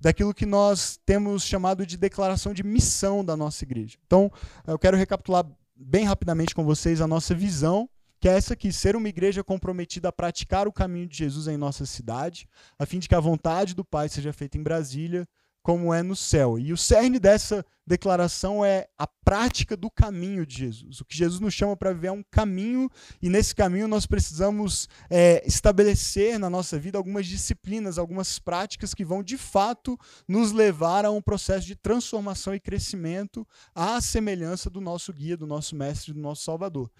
daquilo que nós temos chamado de declaração de missão da nossa igreja. Então, eu quero recapitular bem rapidamente com vocês a nossa visão, que é essa aqui: ser uma igreja comprometida a praticar o caminho de Jesus em nossa cidade, a fim de que a vontade do Pai seja feita em Brasília, como é no céu. E o cerne dessa declaração é a prática do caminho de Jesus. O que Jesus nos chama para viver é um caminho, e nesse caminho nós precisamos é, estabelecer na nossa vida algumas disciplinas, algumas práticas que vão de fato nos levar a um processo de transformação e crescimento à semelhança do nosso guia, do nosso mestre, do nosso Salvador.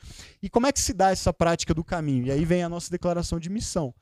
E como é que se dá essa prática do caminho? E aí vem a nossa declaração de missão.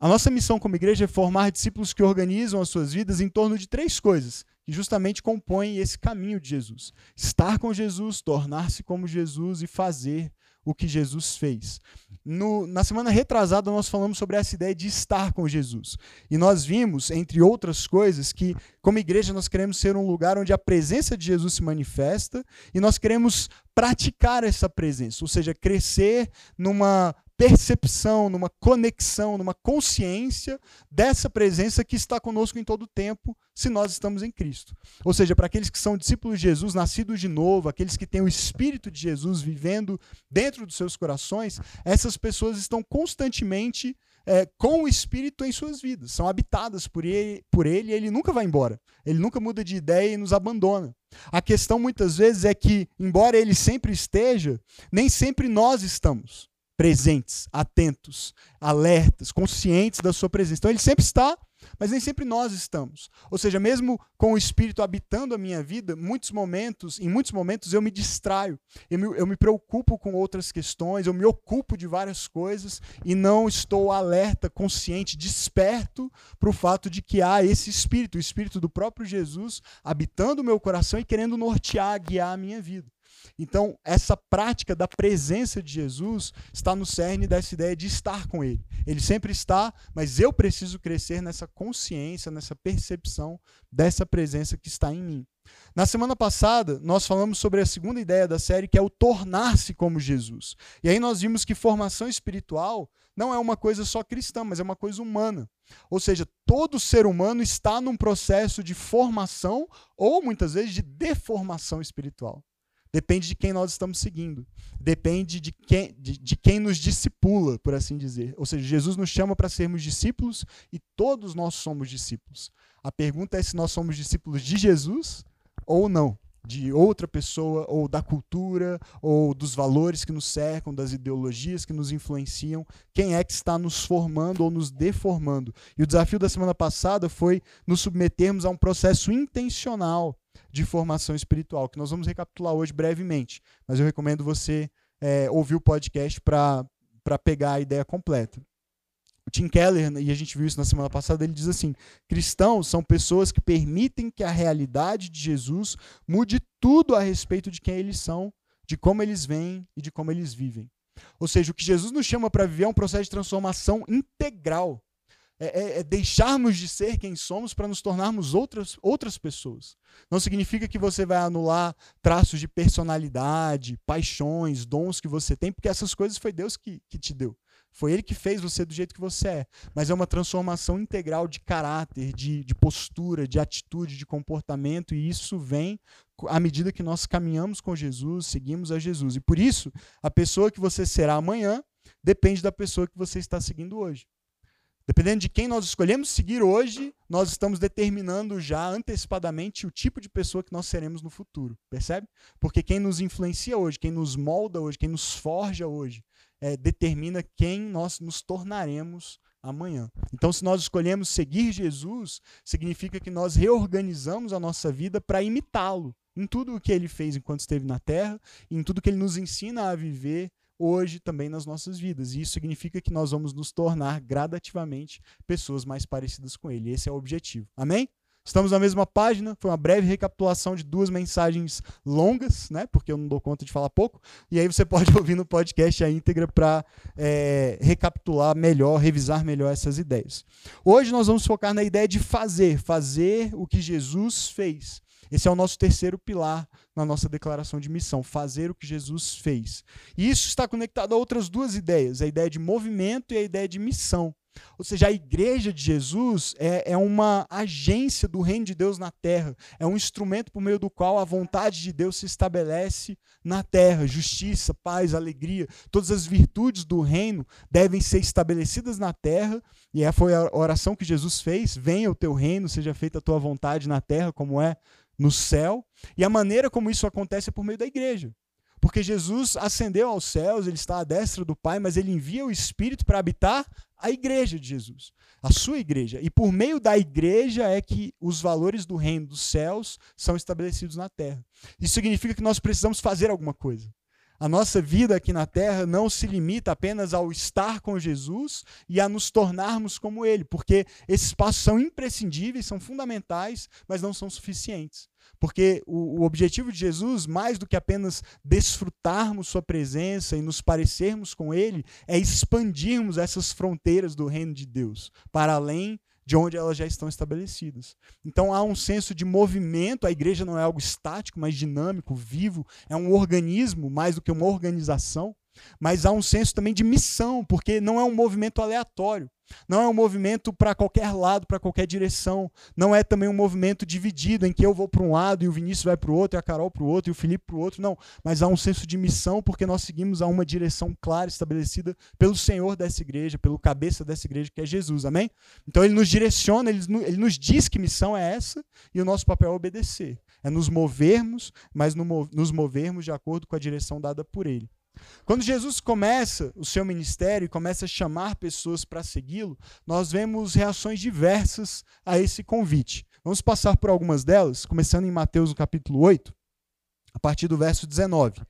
A nossa missão como igreja é formar discípulos que organizam as suas vidas em torno de três coisas que justamente compõem esse caminho de Jesus: estar com Jesus, tornar-se como Jesus e fazer o que Jesus fez. No, na semana retrasada, nós falamos sobre essa ideia de estar com Jesus. E nós vimos, entre outras coisas, que, como igreja, nós queremos ser um lugar onde a presença de Jesus se manifesta e nós queremos praticar essa presença, ou seja, crescer numa percepção, numa conexão, numa consciência dessa presença que está conosco em todo o tempo, se nós estamos em Cristo. Ou seja, para aqueles que são discípulos de Jesus, nascidos de novo, aqueles que têm o Espírito de Jesus vivendo dentro dos seus corações, essas pessoas estão constantemente é, com o Espírito em suas vidas, são habitadas por ele, por ele e ele nunca vai embora. Ele nunca muda de ideia e nos abandona. A questão muitas vezes é que, embora ele sempre esteja, nem sempre nós estamos presentes, atentos, alertas, conscientes da sua presença. Então ele sempre está, mas nem sempre nós estamos. Ou seja, mesmo com o Espírito habitando a minha vida, muitos momentos, em muitos momentos eu me distraio, eu me, eu me preocupo com outras questões, eu me ocupo de várias coisas e não estou alerta, consciente, desperto para o fato de que há esse Espírito, o Espírito do próprio Jesus habitando o meu coração e querendo nortear, guiar a minha vida. Então, essa prática da presença de Jesus está no cerne dessa ideia de estar com Ele. Ele sempre está, mas eu preciso crescer nessa consciência, nessa percepção dessa presença que está em mim. Na semana passada, nós falamos sobre a segunda ideia da série, que é o tornar-se como Jesus. E aí nós vimos que formação espiritual não é uma coisa só cristã, mas é uma coisa humana. Ou seja, todo ser humano está num processo de formação ou muitas vezes de deformação espiritual. Depende de quem nós estamos seguindo. Depende de quem, de, de quem nos discipula, por assim dizer. Ou seja, Jesus nos chama para sermos discípulos e todos nós somos discípulos. A pergunta é se nós somos discípulos de Jesus ou não. De outra pessoa, ou da cultura, ou dos valores que nos cercam, das ideologias que nos influenciam. Quem é que está nos formando ou nos deformando? E o desafio da semana passada foi nos submetermos a um processo intencional de formação espiritual, que nós vamos recapitular hoje brevemente, mas eu recomendo você é, ouvir o podcast para pegar a ideia completa. O Tim Keller, e a gente viu isso na semana passada, ele diz assim: cristãos são pessoas que permitem que a realidade de Jesus mude tudo a respeito de quem eles são, de como eles vêm e de como eles vivem. Ou seja, o que Jesus nos chama para viver é um processo de transformação integral é, é, é, deixarmos de ser quem somos para nos tornarmos outras, outras pessoas. Não significa que você vai anular traços de personalidade, paixões, dons que você tem, porque essas coisas foi Deus que, que te deu. Foi Ele que fez você do jeito que você é. Mas é uma transformação integral de caráter, de, de postura, de atitude, de comportamento, e isso vem à medida que nós caminhamos com Jesus, seguimos a Jesus. E por isso, a pessoa que você será amanhã depende da pessoa que você está seguindo hoje. Dependendo de quem nós escolhemos seguir hoje, nós estamos determinando já antecipadamente o tipo de pessoa que nós seremos no futuro, percebe? Porque quem nos influencia hoje, quem nos molda hoje, quem nos forja hoje, é, determina quem nós nos tornaremos amanhã. Então, se nós escolhemos seguir Jesus, significa que nós reorganizamos a nossa vida para imitá-lo em tudo o que ele fez enquanto esteve na terra, em tudo que ele nos ensina a viver hoje também nas nossas vidas. E isso significa que nós vamos nos tornar gradativamente pessoas mais parecidas com ele. Esse é o objetivo. Amém? Estamos na mesma página, foi uma breve recapitulação de duas mensagens longas, né? Porque eu não dou conta de falar pouco. E aí você pode ouvir no podcast a íntegra para é, recapitular melhor, revisar melhor essas ideias. Hoje nós vamos focar na ideia de fazer, fazer o que Jesus fez. Esse é o nosso terceiro pilar na nossa declaração de missão, fazer o que Jesus fez. E isso está conectado a outras duas ideias, a ideia de movimento e a ideia de missão. Ou seja, a igreja de Jesus é, é uma agência do reino de Deus na terra. É um instrumento por meio do qual a vontade de Deus se estabelece na terra. Justiça, paz, alegria, todas as virtudes do reino devem ser estabelecidas na terra. E essa foi a oração que Jesus fez: Venha o teu reino, seja feita a tua vontade na terra, como é no céu. E a maneira como isso acontece é por meio da igreja. Porque Jesus ascendeu aos céus, ele está à destra do Pai, mas ele envia o Espírito para habitar a igreja de Jesus, a sua igreja. E por meio da igreja é que os valores do reino dos céus são estabelecidos na terra. Isso significa que nós precisamos fazer alguma coisa. A nossa vida aqui na terra não se limita apenas ao estar com Jesus e a nos tornarmos como Ele, porque esses passos são imprescindíveis, são fundamentais, mas não são suficientes. Porque o, o, objetivo de Jesus, mais do que apenas desfrutarmos Sua presença e nos parecermos com Ele, é expandirmos essas fronteiras do reino de Deus para além de onde elas já estão estabelecidas. Então há um senso de movimento, a igreja não é algo estático, mas dinâmico, vivo, é um organismo mais do que uma organização, mas há um senso também de missão, porque não é um movimento aleatório. Não é um movimento para qualquer lado, para qualquer direção. Não é também um movimento dividido, em que eu vou para um lado e o Vinícius vai para o outro, e a Carol para o outro, e o Felipe para o outro. Não. Mas há um senso de missão, porque nós seguimos a uma direção clara, estabelecida pelo Senhor dessa igreja, pelo cabeça dessa igreja, que é Jesus. Amém? Então ele nos direciona, ele, nos diz que missão é essa, e o nosso papel é obedecer. É nos movermos, mas no, nos movermos de acordo com a direção dada por ele. Quando Jesus começa o seu ministério e começa a chamar pessoas para segui-lo, nós vemos reações diversas a esse convite. Vamos passar por algumas delas, começando em Mateus no capítulo 8, a partir do verso 19.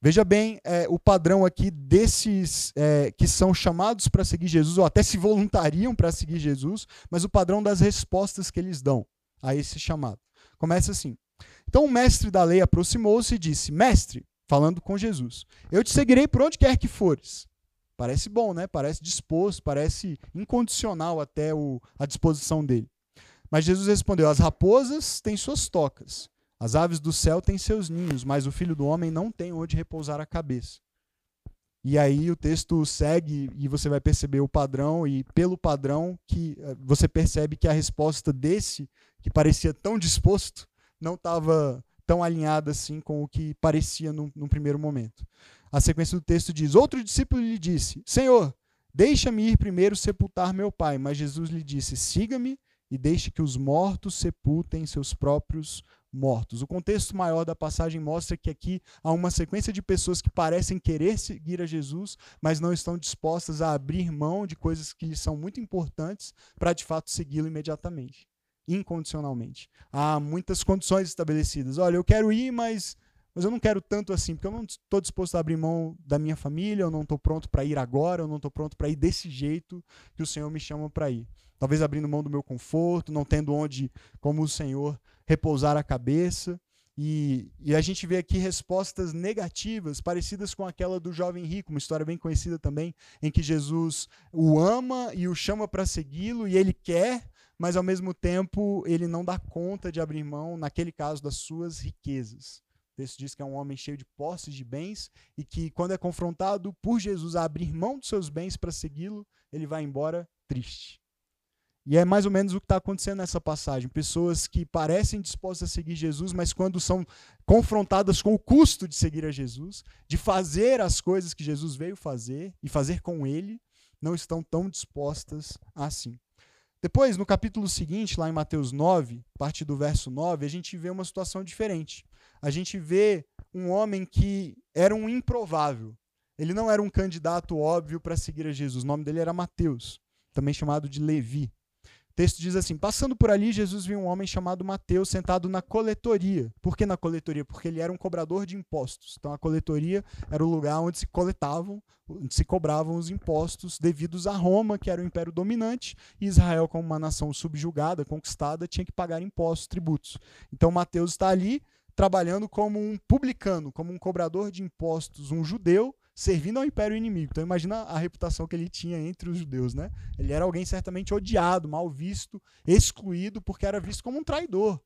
Veja bem é, o padrão aqui desses é, que são chamados para seguir Jesus, ou até se voluntariam para seguir Jesus, mas o padrão das respostas que eles dão a esse chamado. Começa assim. Então o mestre da lei aproximou-se e disse: Mestre, falando com Jesus. Eu te seguirei por onde quer que fores. Parece bom, né? Parece disposto, parece incondicional até o, a disposição dele. Mas Jesus respondeu: As raposas têm suas tocas, as aves do céu têm seus ninhos, mas o filho do homem não tem onde repousar a cabeça. E aí o texto segue e você vai perceber o padrão, e pelo padrão que eh, você percebe que a resposta desse, que parecia tão disposto, não estava tão alinhada assim com o que parecia no, no primeiro momento. A sequência do texto diz: Outro discípulo lhe disse: Senhor, deixa-me ir primeiro sepultar meu pai. Mas Jesus lhe disse: Siga-me e deixe que os mortos sepultem seus próprios mortos. O contexto maior da passagem mostra que aqui há uma sequência de pessoas que parecem querer seguir a Jesus, mas não estão dispostas a abrir mão de coisas que lhes são muito importantes para de fato segui-lo imediatamente incondicionalmente. Há muitas condições estabelecidas. Olha, eu quero ir, mas, mas eu não quero tanto assim, porque eu não estou disposto a abrir mão da minha família, eu não estou pronto para ir agora, eu não estou pronto para ir desse jeito que o Senhor me chama para ir. Talvez abrindo mão do meu conforto, não tendo onde, como o Senhor, repousar a cabeça. E, e, a gente vê aqui respostas negativas, parecidas com aquela do jovem rico, uma história bem conhecida também, em que Jesus o ama e o chama para segui-lo, e ele quer, mas ao mesmo tempo ele não dá conta de abrir mão, naquele caso, das suas riquezas. O texto diz que é um homem cheio de posses de bens e que, quando é confrontado por Jesus a abrir mão dos seus bens para segui-lo, ele vai embora triste. E é mais ou menos o que está acontecendo nessa passagem. Pessoas que parecem dispostas a seguir Jesus, mas quando são confrontadas com o custo de seguir a Jesus, de fazer as coisas que Jesus veio fazer e fazer com ele, não estão tão dispostas assim. Depois, no capítulo seguinte, lá em Mateus 9, parte do verso 9, a gente vê uma situação diferente. A gente vê um homem que era um improvável. Ele não era um candidato óbvio para seguir a Jesus. O nome dele era Mateus. também chamado de Levi. Texto diz assim: Passando por ali, Jesus viu um homem chamado Mateus sentado na coletoria. Por que na coletoria? Porque ele era um cobrador de impostos. Então a coletoria era o lugar onde se coletavam, onde se cobravam os impostos devidos a Roma, que era o império dominante, e Israel, como uma nação subjugada, conquistada, tinha que pagar impostos, tributos. Então Mateus está ali trabalhando como um publicano, como um cobrador de impostos, um judeu servindo ao império inimigo. Então imagina a reputação que ele tinha entre os judeus, né? Ele era alguém certamente odiado, mal visto, excluído, porque era visto como um traidor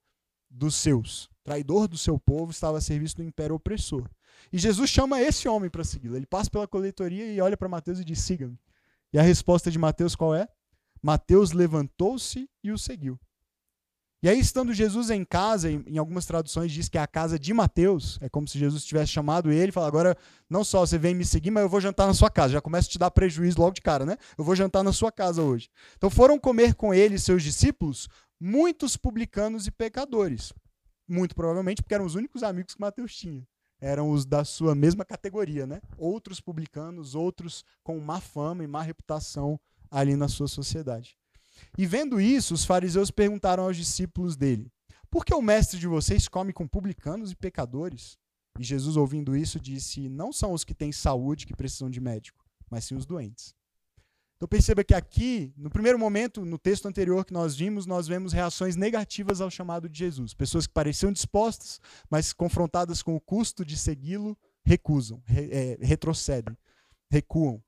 dos seus. Traidor do seu povo, estava a serviço do império opressor. E Jesus chama esse homem para segui-lo. Ele passa pela coletoria e olha para Mateus e diz: siga-me. E a resposta de Mateus qual é? Mateus levantou-se e o seguiu. E aí, estando Jesus em casa, em, algumas traduções diz que é a casa de Mateus, é como se Jesus tivesse chamado ele e falado: agora não só você vem me seguir, mas eu vou jantar na sua casa. Já começa a te dar prejuízo logo de cara, né? Eu vou jantar na sua casa hoje. Então foram comer com ele e seus discípulos muitos publicanos e pecadores. Muito provavelmente porque eram os únicos amigos que Mateus tinha. Eram os da sua mesma categoria, né? Outros publicanos, outros com má fama e má reputação ali na sua sociedade. E vendo isso, os fariseus perguntaram aos discípulos dele: Por que o mestre de vocês come com publicanos e pecadores? E Jesus, ouvindo isso, disse: Não são os que têm saúde que precisam de médico, mas sim os doentes. Então perceba que aqui, no primeiro momento, no texto anterior que nós vimos, nós vemos reações negativas ao chamado de Jesus. Pessoas que pareciam dispostas, mas confrontadas com o custo de segui-lo, recusam, re, é, retrocedem, recuam.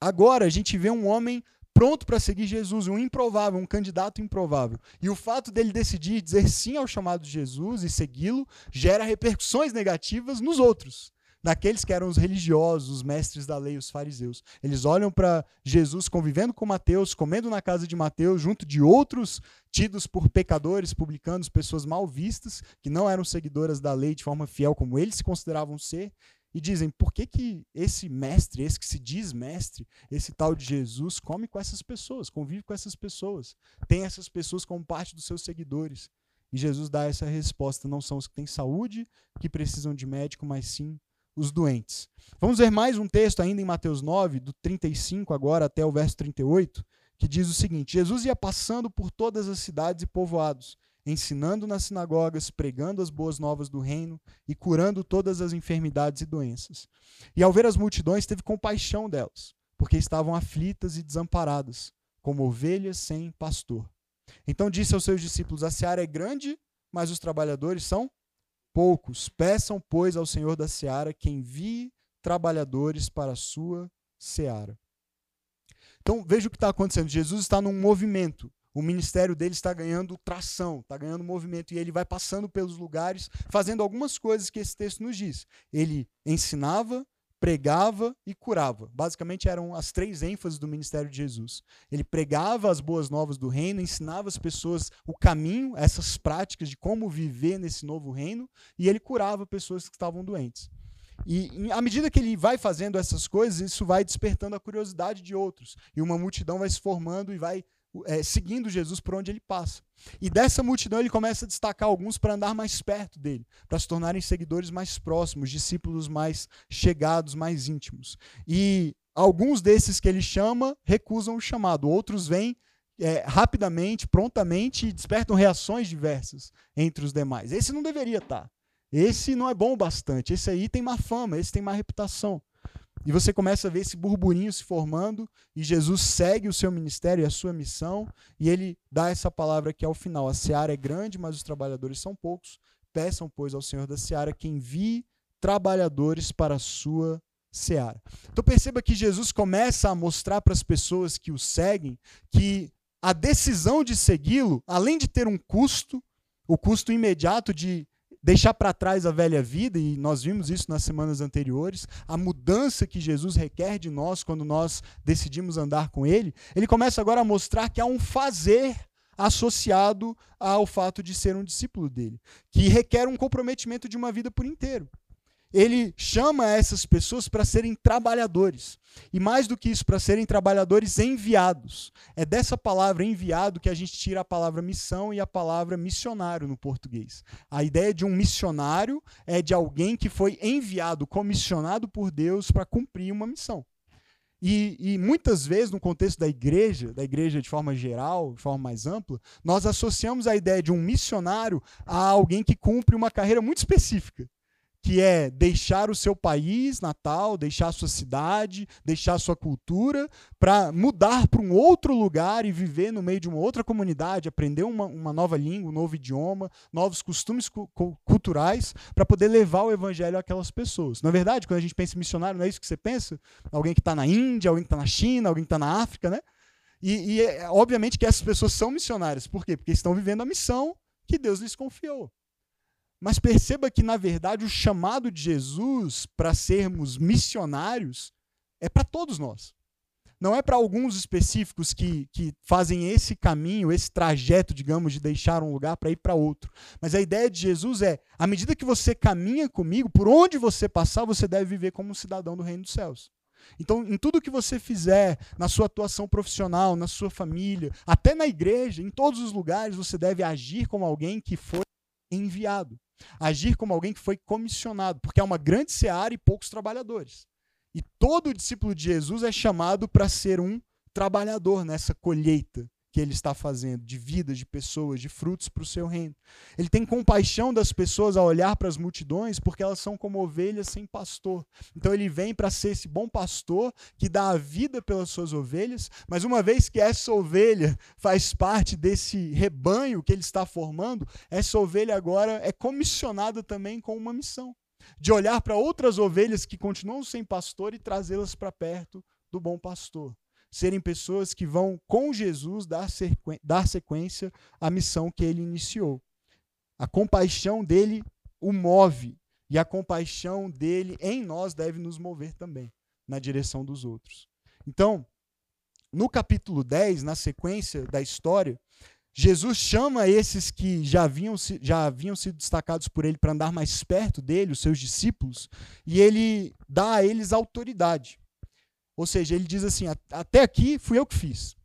Agora a gente vê um homem pronto para seguir Jesus, um improvável, um candidato improvável. E o fato dele decidir dizer sim ao chamado de Jesus e segui-lo gera repercussões negativas nos outros, naqueles que eram os religiosos, os mestres da lei, os fariseus. Eles olham para Jesus convivendo com Mateus, comendo na casa de Mateus, junto de outros tidos por pecadores, publicanos, pessoas mal vistas, que não eram seguidoras da lei de forma fiel como eles se consideravam ser, e dizem: por que, que esse mestre, esse que se diz mestre, esse tal de Jesus, come com essas pessoas, convive com essas pessoas, tem essas pessoas como parte dos seus seguidores? E Jesus dá essa resposta: não são os que têm saúde que precisam de médico, mas sim os doentes. Vamos ver mais um texto ainda em Mateus 9, do 35 agora até o verso 38, que diz o seguinte: Jesus ia passando por todas as cidades e povoados ensinando nas sinagogas, pregando as boas novas do reino e curando todas as enfermidades e doenças. E ao ver as multidões, teve compaixão delas, porque estavam aflitas e desamparadas, como ovelhas sem pastor. Então disse aos seus discípulos: A seara é grande, mas os trabalhadores são poucos. Peçam, pois, ao Senhor da seara que envie trabalhadores para a sua seara. Então veja o que está acontecendo. Jesus está num movimento o ministério dele está ganhando tração, está ganhando movimento, e ele vai passando pelos lugares, fazendo algumas coisas que esse texto nos diz. Ele ensinava, pregava e curava. Basicamente eram as três ênfases do ministério de Jesus. Ele pregava as boas novas do reino, ensinava as pessoas o caminho, essas práticas de como viver nesse novo reino, e ele curava pessoas que estavam doentes. E à medida que ele vai fazendo essas coisas, isso vai despertando a curiosidade de outros. E uma multidão vai se formando e vai é, seguindo Jesus por onde ele passa. E dessa multidão ele começa a destacar alguns para andar mais perto dele, para se tornarem seguidores mais próximos, discípulos mais chegados, mais íntimos. E alguns desses que ele chama recusam o chamado, outros vêm é, rapidamente, prontamente e despertam reações diversas entre os demais. Esse não deveria estar. Esse não é bom o bastante. Esse aí tem má fama, esse tem má reputação. E você começa a ver esse burburinho se formando, e Jesus segue o seu ministério e a sua missão, e ele dá essa palavra aqui ao final: a seara é grande, mas os trabalhadores são poucos. Peçam, pois, ao Senhor da seara que envie trabalhadores para a sua seara. Então perceba que Jesus começa a mostrar para as pessoas que o seguem que a decisão de segui-lo, além de ter um custo, o custo imediato de deixar para trás a velha vida, e nós vimos isso nas semanas anteriores, a mudança que Jesus requer de nós quando nós decidimos andar com Ele, ele começa agora a mostrar que há um fazer associado ao fato de ser um discípulo dele, que requer um comprometimento de uma vida por inteiro ele chama essas pessoas para serem trabalhadores. E mais do que isso, para serem trabalhadores enviados. É dessa palavra enviado que a gente tira a palavra missão e a palavra missionário no português. A ideia de um missionário é de alguém que foi enviado, comissionado por Deus para cumprir uma missão. E, e, muitas vezes, no contexto da igreja, da igreja de forma geral, de forma mais ampla, nós associamos a ideia de um missionário a alguém que cumpre uma carreira muito específica que é deixar o seu país natal, deixar a sua cidade, deixar a sua cultura, para mudar para um outro lugar e viver no meio de uma outra comunidade, aprender uma, uma nova língua, um novo idioma, novos costumes cu culturais, para poder levar o evangelho àquelas pessoas. Na é verdade, quando a gente pensa em missionário, não é isso que você pensa? Alguém que está na Índia, alguém que está na China, alguém que está na África, né? E, e é, obviamente que essas pessoas são missionárias. Por quê? Porque estão vivendo a missão que Deus lhes confiou. Mas perceba que, na verdade, o chamado de Jesus para sermos missionários é para todos nós. Não é para alguns específicos que, que fazem esse caminho, esse trajeto, digamos, de deixar um lugar para ir para outro. Mas a ideia de Jesus é: à medida que você caminha comigo, por onde você passar, você deve viver como um cidadão do reino dos céus. Então, em tudo que você fizer, na sua atuação profissional, na sua família, até na igreja, em todos os lugares, você deve agir como alguém que foi enviado. Agir como alguém que foi comissionado, porque é uma grande seara e poucos trabalhadores. E todo discípulo de Jesus é chamado para ser um trabalhador nessa colheita que ele está fazendo, de vidas, de pessoas, de frutos para o seu reino. Ele tem compaixão das pessoas ao olhar para as multidões, porque elas são como ovelhas sem pastor. Então ele vem para ser esse bom pastor que dá a vida pelas suas ovelhas, mas uma vez que essa ovelha faz parte desse rebanho que ele está formando, essa ovelha agora é comissionada também com uma missão de olhar para outras ovelhas que continuam sem pastor e trazê-las para perto do bom pastor serem pessoas que vão, com Jesus, dar, dar sequência à missão que ele iniciou. A compaixão dele o move, e a compaixão dele em nós deve nos mover também, na direção dos outros. Então, no capítulo 10, na sequência da história, Jesus chama esses que já haviam, já haviam sido destacados por ele para andar mais perto dele, os seus discípulos, e ele dá a eles autoridade. Ou seja, ele diz assim: até aqui fui eu que fiz.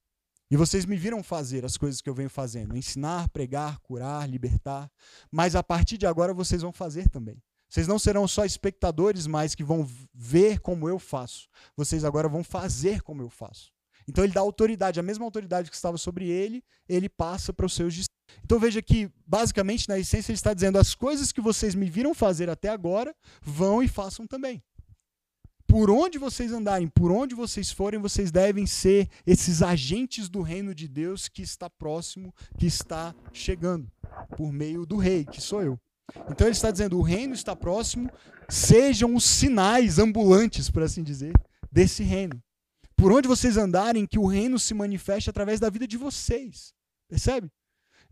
E vocês me viram fazer as coisas que eu venho fazendo: ensinar, pregar, curar, libertar. Mas a partir de agora vocês vão fazer também. Vocês não serão só espectadores, mas que vão ver como eu faço. Vocês agora vão fazer como eu faço. Então ele dá autoridade, a mesma autoridade que estava sobre ele, ele passa para os seus discípulos. Então veja que, basicamente, na essência, ele está dizendo: as coisas que vocês me viram fazer até agora, vão e façam também por onde vocês andarem, por onde vocês forem, vocês devem ser esses agentes do reino de Deus que está próximo, que está chegando, por meio do rei, que sou eu. Então ele está dizendo: o reino está próximo, sejam os sinais ambulantes, por assim dizer, desse reino. Por onde vocês andarem, que o reino se manifeste através da vida de vocês. Percebe?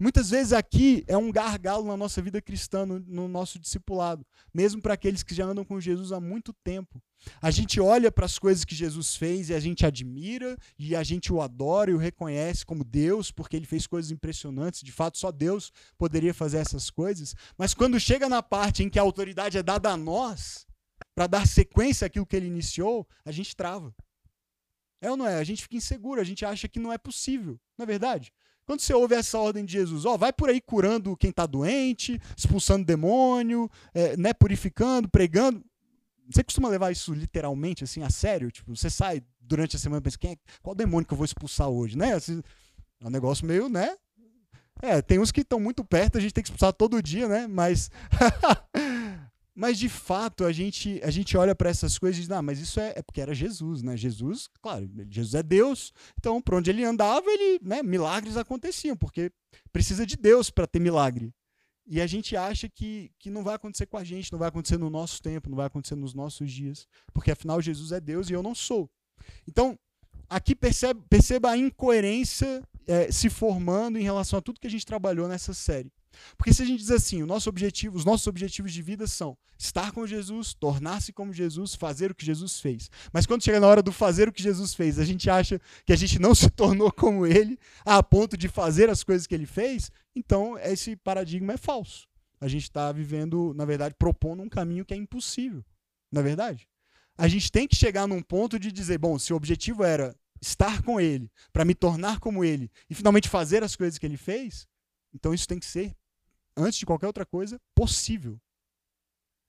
Muitas vezes aqui é um gargalo na nossa vida cristã, no, no nosso discipulado, mesmo para aqueles que já andam com Jesus há muito tempo. A gente olha para as coisas que Jesus fez e a gente admira e a gente o adora e o reconhece como Deus, porque ele fez coisas impressionantes. De fato, só Deus poderia fazer essas coisas. Mas quando chega na parte em que a autoridade é dada a nós, para dar sequência àquilo que ele iniciou, a gente trava. É ou não é? A gente fica inseguro, a gente acha que não é possível. Não é verdade? Quando você ouve essa ordem de Jesus, ó, vai por aí curando quem está doente, expulsando demônio, é, né, purificando, pregando. Você costuma levar isso literalmente, assim, a sério? Tipo, você sai durante a semana e pensa, quem é, qual demônio que eu vou expulsar hoje, né? Assim, é um negócio meio, né? É, tem uns que estão muito perto, a gente tem que expulsar todo dia, né? Mas Mas de fato, a gente, a gente olha para essas coisas e diz: "Ah, mas isso é, é, porque era Jesus, né? Jesus, claro, Jesus é Deus, então por onde ele andava, ele, né, milagres aconteciam, porque precisa de Deus para ter milagre. E a gente acha que, que não vai acontecer com a gente, não vai acontecer no nosso tempo, não vai acontecer nos nossos dias, porque afinal Jesus é Deus e eu não sou. Então, aqui percebe, perceba a incoerência é, se formando em relação a tudo que a gente trabalhou nessa série. Porque se a gente diz assim, o nosso objetivo, os nossos objetivos de vida são estar com Jesus, tornar-se como Jesus, fazer o que Jesus fez. Mas quando chega na hora do fazer o que Jesus fez, a gente acha que a gente não se tornou como ele a ponto de fazer as coisas que ele fez, então esse paradigma é falso. A gente está vivendo, na verdade, propondo um caminho que é impossível. Na é verdade? A gente tem que chegar num ponto de dizer, bom, se o objetivo era estar com ele, para me tornar como ele e finalmente fazer as coisas que ele fez, então isso tem que ser antes de qualquer outra coisa, possível.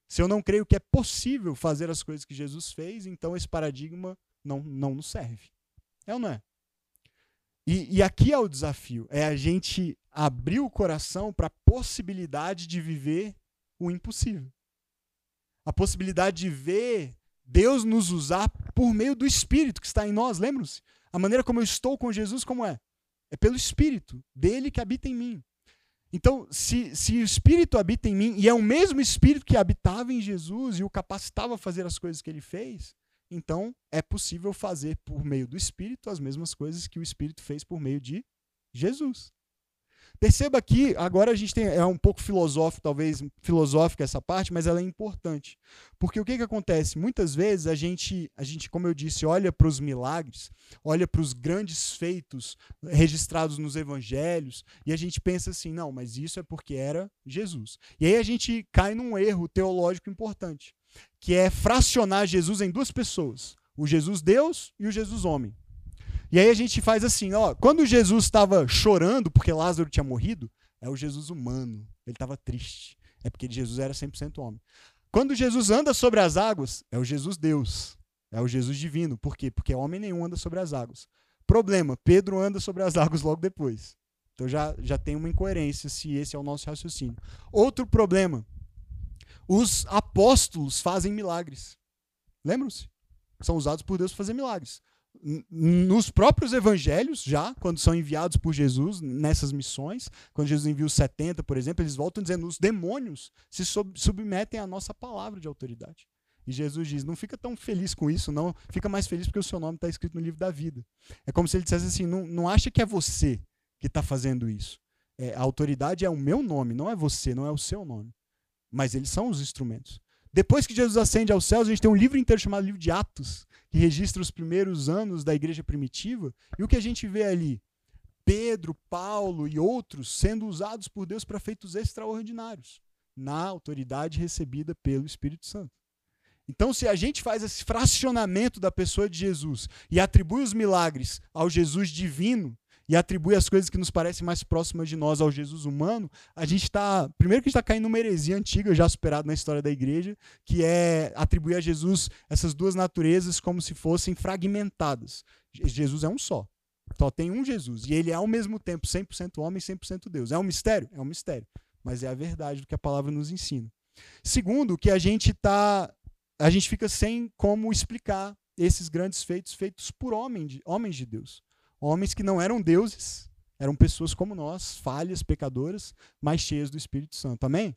Se eu não creio que é possível fazer as coisas que Jesus fez, então esse paradigma não, não nos serve. É ou não é? E, e aqui é o desafio: é a gente abrir o coração para a possibilidade de viver o impossível. A possibilidade de ver Deus nos usar por meio do Espírito que está em nós. Lembram-se? A maneira como eu estou com Jesus, como é? É pelo Espírito dele que habita em mim. Então, se, se o Espírito habita em mim, e é o mesmo Espírito que habitava em Jesus e o capacitava a fazer as coisas que ele fez, então é possível fazer por meio do Espírito as mesmas coisas que o Espírito fez por meio de Jesus. Perceba que agora a gente tem é um pouco filosófico, talvez filosófica essa parte, mas ela é importante. Porque o que, que acontece? Muitas vezes a gente, a gente, como eu disse, olha para os milagres, olha para os grandes feitos registrados nos evangelhos, e a gente pensa assim, não, mas isso é porque era Jesus. E aí a gente cai num erro teológico importante, que é fracionar Jesus em duas pessoas: o Jesus Deus e o Jesus homem. E aí a gente faz assim, ó, quando Jesus estava chorando porque Lázaro tinha morrido, é o Jesus humano. Ele estava triste. É porque Jesus era 100% homem. Quando Jesus anda sobre as águas, é o Jesus Deus. É o Jesus divino. Por quê? Porque homem nenhum anda sobre as águas. Problema, Pedro anda sobre as águas logo depois. Então já, já tem uma incoerência se esse é o nosso raciocínio. Outro problema, os apóstolos fazem milagres. Lembram-se? São usados por Deus para fazer milagres nos próprios evangelhos, já, quando são enviados por Jesus nessas missões, quando Jesus envia os 70, por exemplo, eles voltam dizendo: os demônios se submetem à nossa palavra de autoridade. E Jesus diz: não fica tão feliz com isso, não. Fica mais feliz porque o seu nome está escrito no livro da vida. É como se ele dissesse assim: não, não acha que é você que está fazendo isso. É, a autoridade é o meu nome, não é você, não é o seu nome. Mas eles são os instrumentos. Depois que Jesus ascende aos céus, a gente tem um livro inteiro chamado Livro de Atos, que registra os primeiros anos da igreja primitiva. E o que a gente vê ali? Pedro, Paulo e outros sendo usados por Deus para feitos extraordinários, na autoridade recebida pelo Espírito Santo. Então, se a gente faz esse fracionamento da pessoa de Jesus e atribui os milagres ao Jesus divino, e atribui as coisas que nos parecem mais próximas de nós ao Jesus humano, a gente está. Primeiro que a gente está caindo numa heresia antiga, já superada na história da igreja, que é atribuir a Jesus essas duas naturezas como se fossem fragmentadas. Jesus é um só. Só tem um Jesus. E ele é ao mesmo tempo 100% homem e 100% Deus. É um mistério? É um mistério. Mas é a verdade do que a palavra nos ensina. Segundo, que a gente tá. A gente fica sem como explicar esses grandes feitos feitos por homem de, homens de Deus. Homens que não eram deuses, eram pessoas como nós, falhas, pecadoras, mas cheias do Espírito Santo. Amém?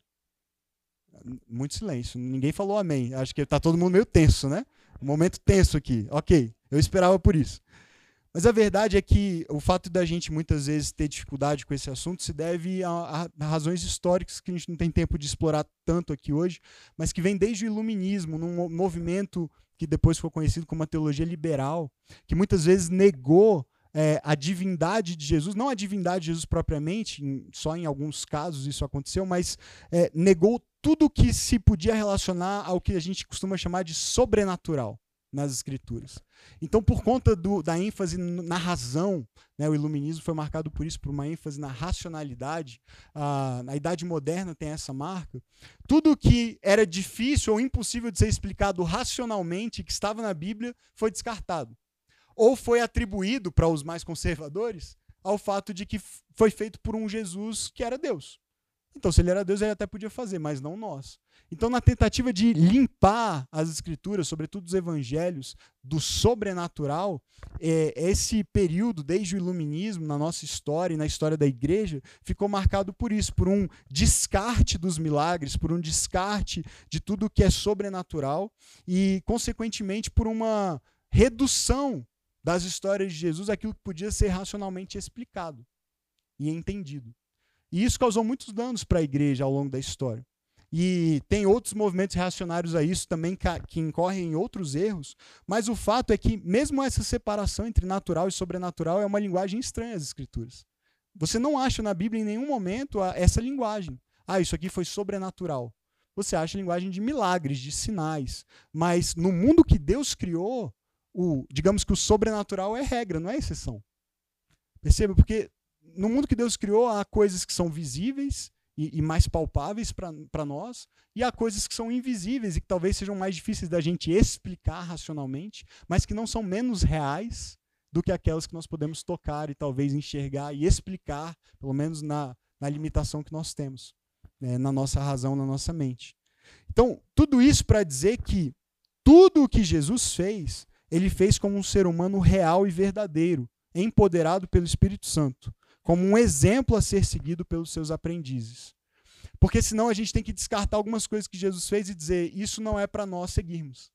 Muito silêncio. Ninguém falou amém. Acho que está todo mundo meio tenso, né? Um momento tenso aqui. Ok, eu esperava por isso. Mas a verdade é que o fato da gente muitas vezes ter dificuldade com esse assunto se deve a, a, razões históricas que a gente não tem tempo de explorar tanto aqui hoje, mas que vem desde o iluminismo, num movimento que depois foi conhecido como a teologia liberal, que muitas vezes negou é, a divindade de Jesus, não a divindade de Jesus propriamente, em, só em alguns casos isso aconteceu, mas é, negou tudo que se podia relacionar ao que a gente costuma chamar de sobrenatural nas escrituras. Então, por conta do, da ênfase na razão, né, o iluminismo foi marcado por isso, por uma ênfase na racionalidade. Ah, na Idade Moderna tem essa marca. Tudo que era difícil ou impossível de ser explicado racionalmente, que estava na Bíblia, foi descartado ou foi atribuído para os mais conservadores ao fato de que foi feito por um Jesus que era Deus. Então, se ele era Deus, ele até podia fazer, mas não nós. Então, na tentativa de limpar as escrituras, sobretudo os evangelhos, do sobrenatural, é, esse período, desde o iluminismo, na nossa história e na história da igreja, ficou marcado por isso, por um descarte dos milagres, por um descarte de tudo que é sobrenatural e, consequentemente, por uma redução das histórias de Jesus aquilo que podia ser racionalmente explicado e entendido. E isso causou muitos danos para a igreja ao longo da história. E tem outros movimentos reacionários a isso também que incorrem em outros erros, mas o fato é que, mesmo essa separação entre natural e sobrenatural, é uma linguagem estranha às Escrituras. Você não acha na Bíblia em nenhum momento essa linguagem. Ah, isso aqui foi sobrenatural. Você acha linguagem de milagres, de sinais. Mas no mundo que Deus criou, o, digamos que o sobrenatural é regra, não é exceção. Perceba? Porque no mundo que Deus criou há coisas que são visíveis e, e mais palpáveis para nós, e há coisas que são invisíveis e que talvez sejam mais difíceis da gente explicar racionalmente, mas que não são menos reais do que aquelas que nós podemos tocar e talvez enxergar e explicar, pelo menos na, na limitação que nós temos, né, na nossa razão, na nossa mente. Então, tudo isso para dizer que tudo o que Jesus fez, ele fez como um ser humano real e verdadeiro, empoderado pelo Espírito Santo como um exemplo a ser seguido pelos seus aprendizes. Porque senão a gente tem que descartar algumas coisas que Jesus fez e dizer: isso não é para nós seguirmos.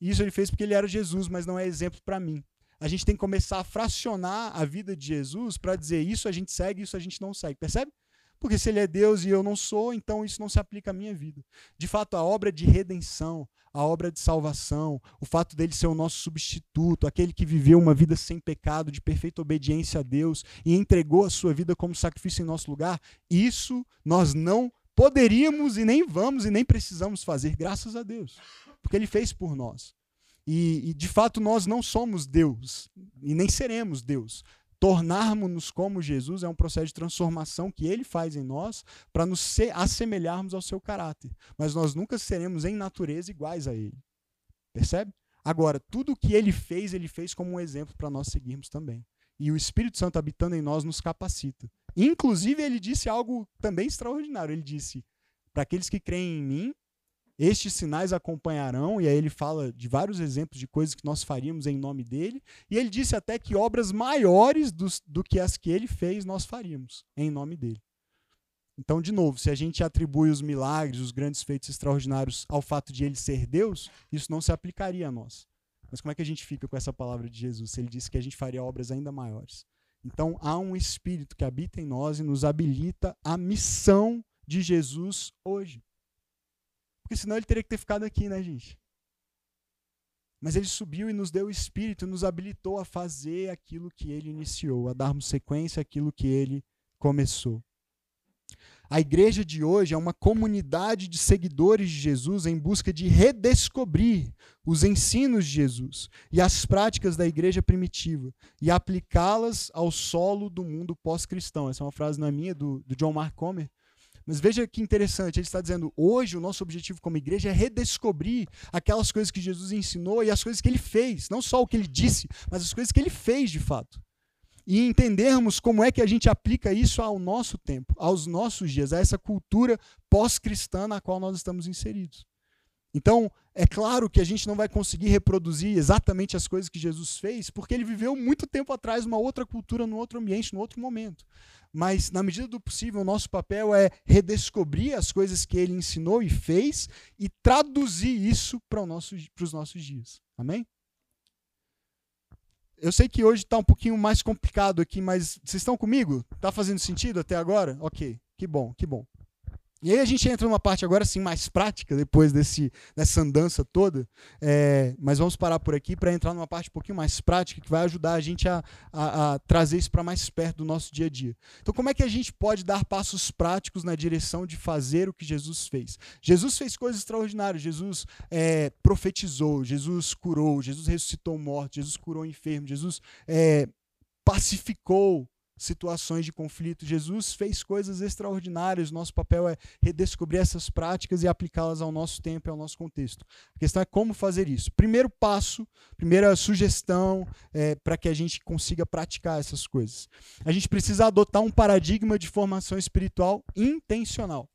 Isso ele fez porque ele era Jesus, mas não é exemplo para mim. A gente tem que começar a fracionar a vida de Jesus para dizer: isso a gente segue, isso a gente não segue. Percebe? Porque se ele é Deus e eu não sou, então isso não se aplica à minha vida. De fato, a obra de redenção, a obra de salvação, o fato dele ser o nosso substituto, aquele que viveu uma vida sem pecado, de perfeita obediência a Deus e entregou a sua vida como sacrifício em nosso lugar, isso nós não poderíamos e nem vamos e nem precisamos fazer, graças a Deus, porque ele fez por nós. E, e de fato nós não somos Deus e nem seremos Deus tornarmos-nos como Jesus é um processo de transformação que ele faz em nós para nos assemelharmos ao seu caráter. Mas nós nunca seremos em natureza iguais a ele. Percebe? Agora, tudo o que ele fez, ele fez como um exemplo para nós seguirmos também. E o Espírito Santo habitando em nós nos capacita. Inclusive, ele disse algo também extraordinário. Ele disse: Para aqueles que creem em mim, estes sinais acompanharão, e aí ele fala de vários exemplos de coisas que nós faríamos em nome dele, e ele disse até que obras maiores do, do que as que ele fez nós faríamos em nome dele. Então, de novo, se a gente atribui os milagres, os grandes feitos extraordinários ao fato de ele ser Deus, isso não se aplicaria a nós. Mas como é que a gente fica com essa palavra de Jesus? Se ele disse que a gente faria obras ainda maiores. Então, há um Espírito que habita em nós e nos habilita a missão de Jesus hoje. Porque senão ele teria que ter ficado aqui, né, gente? Mas ele subiu e nos deu o espírito, nos habilitou a fazer aquilo que ele iniciou, a darmos sequência àquilo que ele começou. A igreja de hoje é uma comunidade de seguidores de Jesus em busca de redescobrir os ensinos de Jesus e as práticas da igreja primitiva e aplicá-las ao solo do mundo pós-cristão. Essa é uma frase não é minha, do, do John Mark Comer, mas veja que interessante, ele está dizendo: hoje o nosso objetivo como igreja é redescobrir aquelas coisas que Jesus ensinou e as coisas que ele fez, não só o que ele disse, mas as coisas que ele fez de fato. E entendermos como é que a gente aplica isso ao nosso tempo, aos nossos dias, a essa cultura pós-cristã na qual nós estamos inseridos. Então, é claro que a gente não vai conseguir reproduzir exatamente as coisas que Jesus fez, porque ele viveu muito tempo atrás uma outra cultura, num outro ambiente, num outro momento. Mas, na medida do possível, o nosso papel é redescobrir as coisas que ele ensinou e fez e traduzir isso para nosso, os nossos dias. Amém? Eu sei que hoje está um pouquinho mais complicado aqui, mas vocês estão comigo? Está fazendo sentido até agora? Ok, que bom, que bom. E aí a gente entra numa parte agora assim mais prática, depois desse, dessa andança toda, é, mas vamos parar por aqui para entrar numa parte um pouquinho mais prática que vai ajudar a gente a, a, a trazer isso para mais perto do nosso dia a dia. Então, como é que a gente pode dar passos práticos na direção de fazer o que Jesus fez? Jesus fez coisas extraordinárias, Jesus é, profetizou, Jesus curou, Jesus ressuscitou mortos, Jesus curou enfermos, Jesus é, pacificou situações de conflito. Jesus fez coisas extraordinárias. Nosso papel é redescobrir essas práticas e aplicá-las ao nosso tempo e ao nosso contexto. A questão é como fazer isso. Primeiro passo, primeira sugestão é, para que a gente consiga praticar essas coisas. A gente precisa adotar um paradigma de formação espiritual intencional.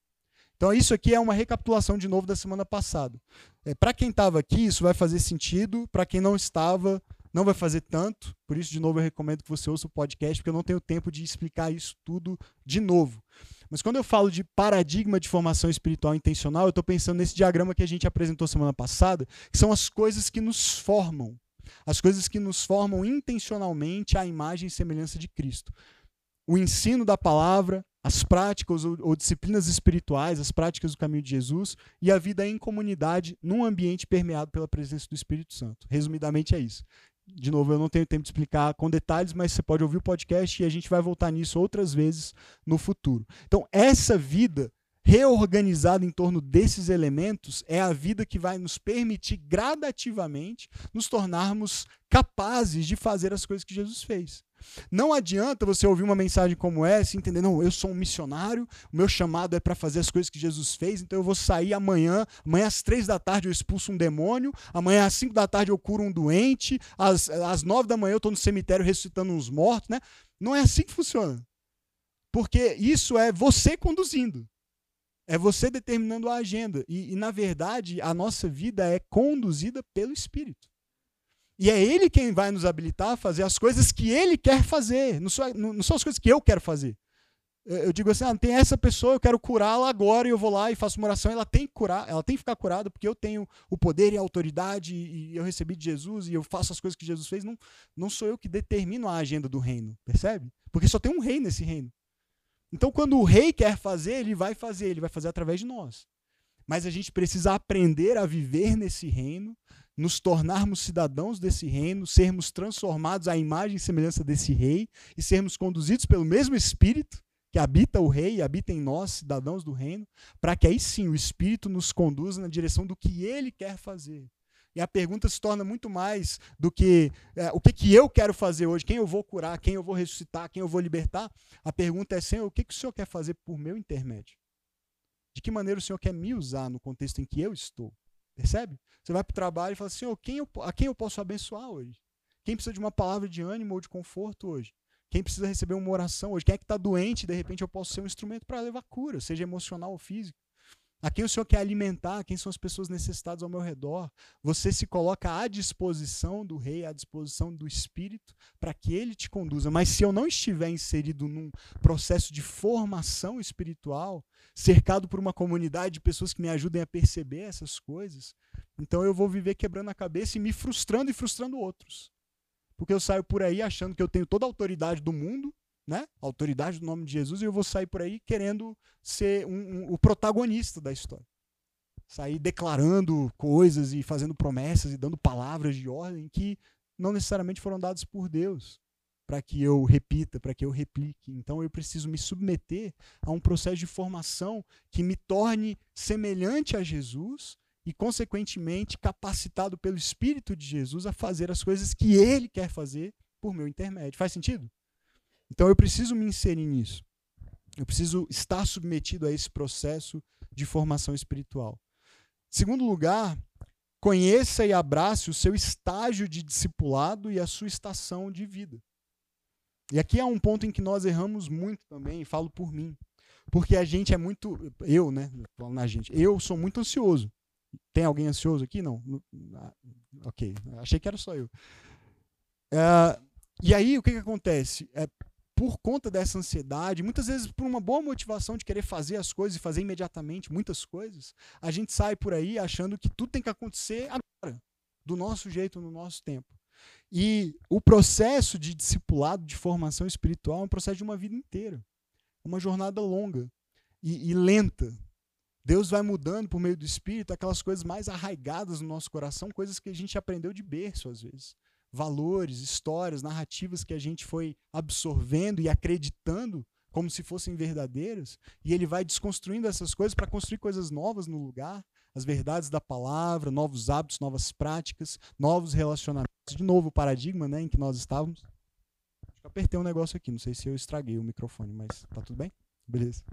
Então, isso aqui é uma recapitulação de novo da semana passada. É, para quem estava aqui, isso vai fazer sentido. Para quem não estava, não vai fazer tanto, por isso, de novo, eu recomendo que você ouça o podcast, porque eu não tenho tempo de explicar isso tudo de novo. Mas quando eu falo de paradigma de formação espiritual intencional, eu estou pensando nesse diagrama que a gente apresentou semana passada, que são as coisas que nos formam. As coisas que nos formam intencionalmente à imagem e semelhança de Cristo. O ensino da palavra, as práticas ou, ou, disciplinas espirituais, as práticas do caminho de Jesus e a vida em comunidade num ambiente permeado pela presença do Espírito Santo. Resumidamente é isso de novo, eu não tenho tempo de explicar com detalhes, mas você pode ouvir o podcast e a gente vai voltar nisso outras vezes no futuro. Então, essa vida reorganizada em torno desses elementos é a vida que vai nos permitir gradativamente nos tornarmos capazes de fazer as coisas que Jesus fez. Não adianta você ouvir uma mensagem como essa e entender, não, eu sou um missionário, o meu chamado é para fazer as coisas que Jesus fez, então eu vou sair amanhã, amanhã às três da tarde eu expulso um demônio, amanhã às cinco da tarde eu curo um doente, às, às nove da manhã eu estou no cemitério ressuscitando uns mortos, né? Não é assim que funciona. Porque isso é você conduzindo. É você determinando a agenda. E, e, na verdade, a nossa vida é conduzida pelo Espírito. E é Ele quem vai nos habilitar a fazer as coisas que Ele quer fazer. Não, são, não são as coisas que eu quero fazer. Eu digo assim, ah, tem essa pessoa, eu quero curá-la agora, e eu vou lá e faço uma oração, ela tem que curar, ela tem que ficar curada, porque eu tenho o poder e a autoridade, e eu recebi de Jesus, e eu faço as coisas que Jesus fez. Não, não sou eu que determino a agenda do reino, percebe? Porque só tem um rei nesse reino. Então, quando o rei quer fazer, ele vai fazer, ele vai fazer através de nós. Mas a gente precisa aprender a viver nesse reino, nos tornarmos cidadãos desse reino, sermos transformados à imagem e semelhança desse rei e sermos conduzidos pelo mesmo Espírito que habita o rei e habita em nós, cidadãos do reino, para que aí sim o Espírito nos conduza na direção do que ele quer fazer. E a pergunta se torna muito mais do que é, o que, que eu quero fazer hoje, quem eu vou curar, quem eu vou ressuscitar, quem eu vou libertar. A pergunta é, Senhor, o que, que o Senhor quer fazer por meu intermédio? De que maneira o Senhor quer me usar no contexto em que eu estou? Percebe? Você vai para o trabalho e fala, Senhor, quem eu, a quem eu posso abençoar hoje? Quem precisa de uma palavra de ânimo ou de conforto hoje? Quem precisa receber uma oração hoje? Quem é que está doente? De repente eu posso ser um instrumento para levar cura, seja emocional ou físico. A quem o Senhor quer alimentar, quem são as pessoas necessitadas ao meu redor. Você se coloca à disposição do Rei, à disposição do Espírito, para que ele te conduza. Mas se eu não estiver inserido num processo de formação espiritual, cercado por uma comunidade de pessoas que me ajudem a perceber essas coisas, então eu vou viver quebrando a cabeça e me frustrando e frustrando outros. Porque eu saio por aí achando que eu tenho toda a autoridade do mundo né? Autoridade do nome de Jesus, e eu vou sair por aí querendo ser um, um, o protagonista da história. Sair declarando coisas e fazendo promessas e dando palavras de ordem que não necessariamente foram dadas por Deus para que eu repita, para que eu replique. Então eu preciso me submeter a um processo de formação que me torne semelhante a Jesus e, consequentemente, capacitado pelo Espírito de Jesus a fazer as coisas que ele quer fazer por meu intermédio. Faz sentido? Então eu preciso me inserir nisso. Eu preciso estar submetido a esse processo de formação espiritual. Segundo lugar, conheça e abrace o seu estágio de discipulado e a sua estação de vida. E aqui é um ponto em que nós erramos muito também, e falo por mim. Porque a gente é muito. Eu, né? Falando na gente. Eu sou muito ansioso. Tem alguém ansioso aqui? Não. Ah, ok. Achei que era só eu. É, e aí, o que, que acontece? É, por conta dessa ansiedade, muitas vezes por uma boa motivação de querer fazer as coisas e fazer imediatamente muitas coisas, a gente sai por aí achando que tudo tem que acontecer agora, do nosso jeito, no nosso tempo. E o processo de discipulado, de formação espiritual, é um processo de uma vida inteira. Uma jornada longa e, e lenta. Deus vai mudando por meio do Espírito aquelas coisas mais arraigadas no nosso coração, coisas que a gente aprendeu de berço às vezes valores, histórias, narrativas que a gente foi absorvendo e acreditando como se fossem verdadeiras, e ele vai desconstruindo essas coisas para construir coisas novas no lugar, as verdades da palavra, novos hábitos, novas práticas, novos relacionamentos. De novo, o paradigma né, em que nós estávamos. Acho que apertei um negócio aqui, não sei se eu estraguei o microfone, mas tá tudo bem? Beleza.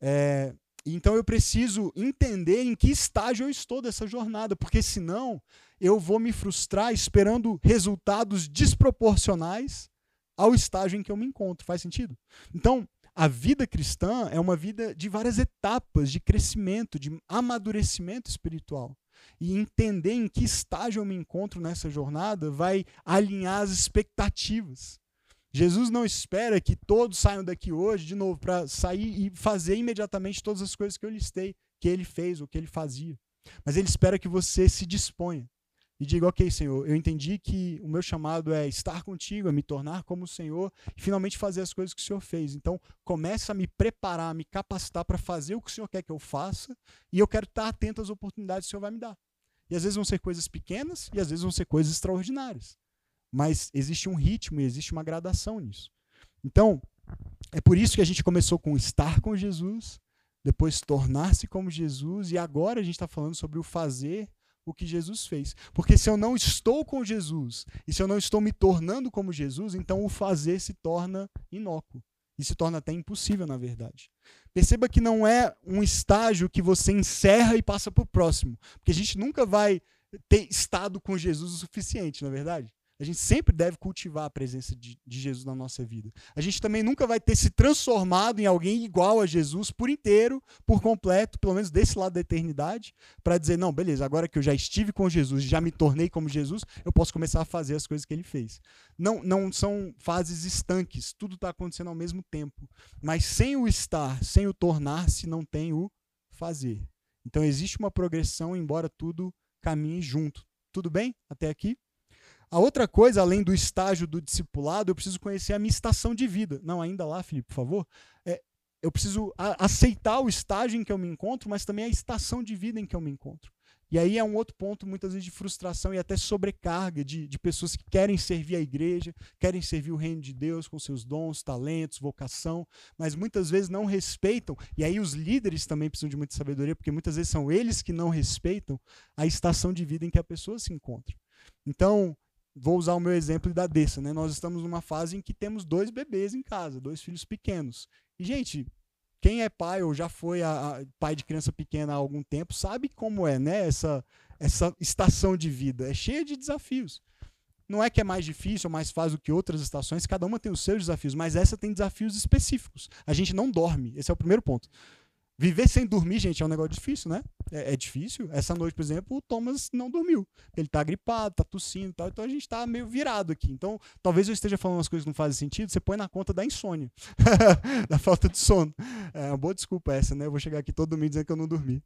É, então eu preciso entender em que estágio eu estou dessa jornada, porque senão eu vou me frustrar esperando resultados desproporcionais ao estágio em que eu me encontro. Faz sentido? Então, a vida cristã é uma vida de várias etapas de crescimento, de amadurecimento espiritual. E entender em que estágio eu me encontro nessa jornada vai alinhar as expectativas. Jesus não espera que todos saiam daqui hoje, de novo, para sair e fazer imediatamente todas as coisas que eu listei, que ele fez ou que ele fazia. Mas ele espera que você se disponha e diga: Ok, Senhor, eu entendi que o meu chamado é estar contigo, é me tornar como o Senhor e finalmente fazer as coisas que o Senhor fez. Então, comece a me preparar, a me capacitar para fazer o que o Senhor quer que eu faça e eu quero estar atento às oportunidades que o Senhor vai me dar. E às vezes vão ser coisas pequenas e às vezes vão ser coisas extraordinárias. Mas existe um ritmo e existe uma gradação nisso. Então, é por isso que a gente começou com estar com Jesus, depois tornar-se como Jesus, e agora a gente está falando sobre o fazer o que Jesus fez. Porque se eu não estou com Jesus e se eu não estou me tornando como Jesus, então o fazer se torna inócuo. E se torna até impossível, na verdade. Perceba que não é um estágio que você encerra e passa para o próximo. Porque a gente nunca vai ter estado com Jesus o suficiente, na é verdade. A gente sempre deve cultivar a presença de, de, Jesus na nossa vida. A gente também nunca vai ter se transformado em alguém igual a Jesus por inteiro, por completo, pelo menos desse lado da eternidade, para dizer: não, beleza, agora que eu já estive com Jesus, já me tornei como Jesus, eu posso começar a fazer as coisas que ele fez. Não, não são fases estanques, tudo está acontecendo ao mesmo tempo. Mas sem o estar, sem o tornar-se, não tem o fazer. Então existe uma progressão, embora tudo caminhe junto. Tudo bem até aqui? A outra coisa, além do estágio do discipulado, eu preciso conhecer a minha estação de vida. Não, ainda lá, Felipe, por favor. É, eu preciso aceitar o estágio em que eu me encontro, mas também a estação de vida em que eu me encontro. E aí é um outro ponto, muitas vezes, de frustração e até sobrecarga de, de pessoas que querem servir a igreja, querem servir o reino de Deus com seus dons, talentos, vocação, mas muitas vezes não respeitam. E aí os líderes também precisam de muita sabedoria, porque muitas vezes são eles que não respeitam a estação de vida em que a pessoa se encontra. Então, vou usar o meu exemplo da Dessa, né? Nós estamos numa fase em que temos dois bebês em casa, dois filhos pequenos. E, gente, quem é pai ou já foi a, a, pai de criança pequena há algum tempo sabe como é, né? Essa, essa estação de vida. É cheia de desafios. Não é que é mais difícil ou mais fácil do que outras estações, cada uma tem os seus desafios, mas essa tem desafios específicos. A gente não dorme, esse é o primeiro ponto. Viver sem dormir, gente, é um negócio difícil, né? É, é, difícil. Essa noite, por exemplo, o Thomas não dormiu. Ele tá gripado, tá tossindo e tal. Então a gente tá meio virado aqui. Então, talvez eu esteja falando umas coisas que não fazem sentido. Você põe na conta da insônia, da falta de sono. É uma boa desculpa essa, né? Eu vou chegar aqui todo domingo dizendo que eu não dormi.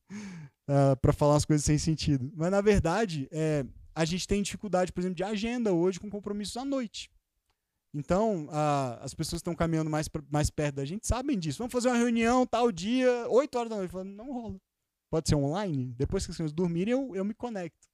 Uh, para falar umas coisas sem sentido. Mas, na verdade, é, a gente tem dificuldade, por exemplo, de agenda hoje com compromissos à noite. Então, a, as pessoas estão caminhando mais, mais perto da gente sabem disso. Vamos fazer uma reunião tal dia, 8 horas da noite. Falando, não rola. Pode ser online. Depois que as pessoas dormirem, eu, eu me conecto.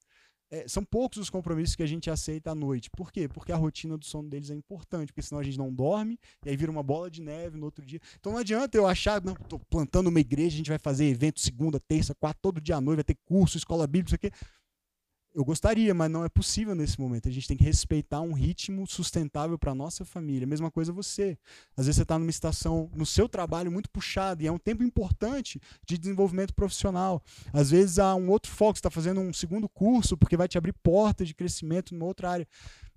É, são poucos os compromissos que a gente aceita à noite. Por quê? Porque a rotina do sono deles é importante, porque senão a gente não dorme, e aí vira uma bola de neve no outro dia. Então não adianta eu achar, não, estou plantando uma igreja, a gente vai fazer evento segunda, terça, quarta, todo dia à noite, vai ter curso, escola bíblica, isso aqui. Eu gostaria, mas não é possível nesse momento. A gente tem que respeitar um ritmo sustentável para nossa família. Mesma coisa você. Às vezes você está numa estação no seu trabalho muito puxado e é um tempo importante de desenvolvimento profissional. Às vezes há um outro foco, está fazendo um segundo curso porque vai te abrir portas de crescimento numa outra área.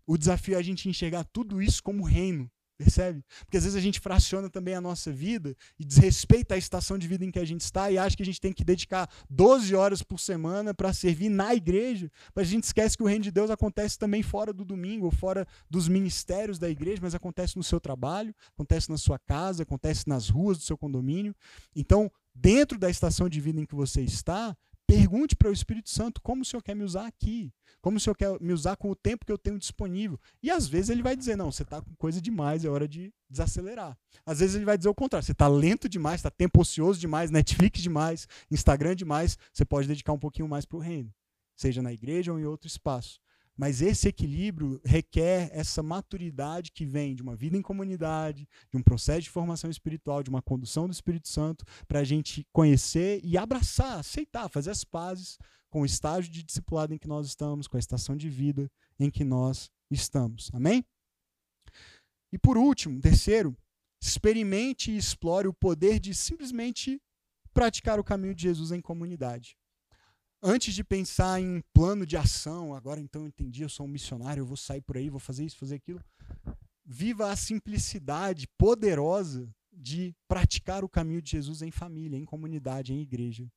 O desafio é a gente enxergar tudo isso como reino Percebe? Porque às vezes a gente fraciona também a nossa vida e desrespeita a estação de vida em que a gente está e acha que a gente tem que dedicar 12 horas por semana para servir na igreja, mas a gente esquece que o reino de Deus acontece também fora do domingo, fora dos ministérios da igreja, mas acontece no seu trabalho, acontece na sua casa, acontece nas ruas do seu condomínio. Então, dentro da estação de vida em que você está, Pergunte para o Espírito Santo como o Senhor quer me usar aqui, como o Senhor quer me usar com o tempo que eu tenho disponível. E às vezes ele vai dizer: não, você está com coisa demais, é hora de desacelerar. Às vezes ele vai dizer o contrário: você está lento demais, está tempo ocioso demais, Netflix demais, Instagram demais, você pode dedicar um pouquinho mais para o reino, seja na igreja ou em outro espaço. Mas esse equilíbrio requer essa maturidade que vem de uma vida em comunidade, de um processo de formação espiritual, de uma condução do Espírito Santo, para a gente conhecer e abraçar, aceitar, fazer as pazes com o estágio de discipulado em que nós estamos, com a estação de vida em que nós estamos. Amém? E por último, terceiro, experimente e explore o poder de simplesmente praticar o caminho de Jesus em comunidade antes de pensar em plano de ação, agora então eu entendi, eu sou um missionário, eu vou sair por aí, vou fazer isso, fazer aquilo. Viva a simplicidade poderosa de praticar o caminho de Jesus em família, em comunidade, em igreja.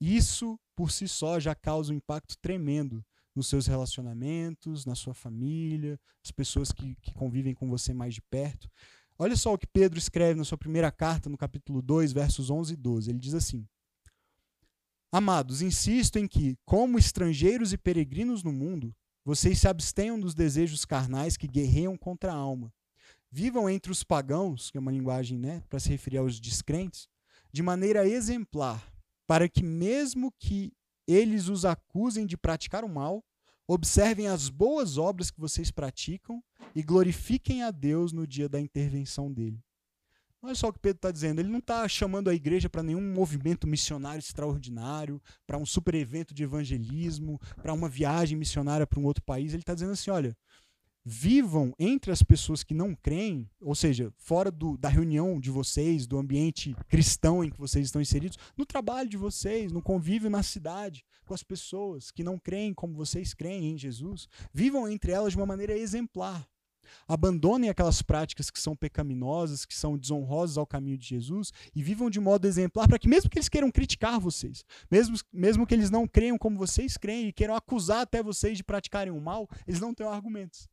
Isso, por si só, já causa um impacto tremendo nos seus relacionamentos, na sua família, as pessoas que, que convivem com você mais de perto. Olha só o que Pedro escreve na sua primeira carta, no capítulo 2, versos 11 e 12. Ele diz assim: Amados, insisto em que, como estrangeiros e peregrinos no mundo, vocês se abstenham dos desejos carnais que guerreiam contra a alma. Vivam entre os pagãos, que é uma linguagem né, para se referir aos descrentes, de maneira exemplar, para que, mesmo que eles os acusem de praticar o mal, observem as boas obras que vocês praticam e glorifiquem a Deus no dia da intervenção dele. Olha só o que Pedro está dizendo. Ele não está chamando a igreja para nenhum movimento missionário extraordinário, para um super evento de evangelismo, para uma viagem missionária para um outro país. Ele está dizendo assim: olha, vivam entre as pessoas que não creem, ou seja, fora do, da reunião de vocês, do ambiente cristão em que vocês estão inseridos, no trabalho de vocês, no convívio na cidade, com as pessoas que não creem como vocês creem em Jesus. Vivam entre elas de uma maneira exemplar. Abandonem aquelas práticas que são pecaminosas, que são desonrosas ao caminho de Jesus e vivam de modo exemplar para que, mesmo que eles queiram criticar vocês, mesmo, mesmo que eles não creiam como vocês creem e queiram acusar até vocês de praticarem o mal, eles não tenham argumentos.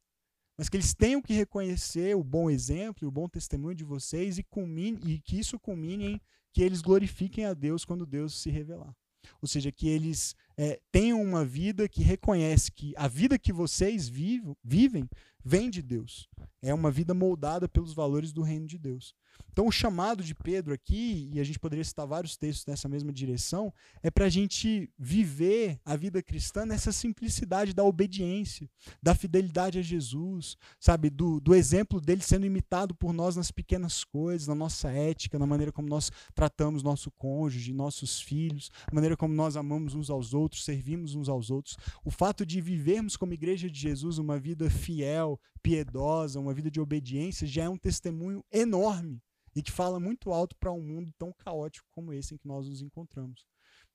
Mas que eles tenham que reconhecer o bom exemplo e o bom testemunho de vocês e, culmine, e que isso culmine em que eles glorifiquem a Deus quando Deus se revelar. Ou seja, que eles é, tenham uma vida que reconhece que a vida que vocês vivam, vivem vem de Deus. É uma vida moldada pelos valores do reino de Deus. Então, o chamado de Pedro aqui, e a gente poderia citar vários textos nessa mesma direção, é para a gente viver a vida cristã nessa simplicidade da obediência, da fidelidade a Jesus, sabe? Do, do exemplo dele sendo imitado por nós nas pequenas coisas, na nossa ética, na maneira como nós tratamos nosso cônjuge, nossos filhos, na maneira como nós amamos uns aos outros, servimos uns aos outros. O fato de vivermos como igreja de Jesus uma vida fiel, piedosa, uma vida de obediência, já é um testemunho enorme e que fala muito alto para um mundo tão caótico como esse em que nós nos encontramos.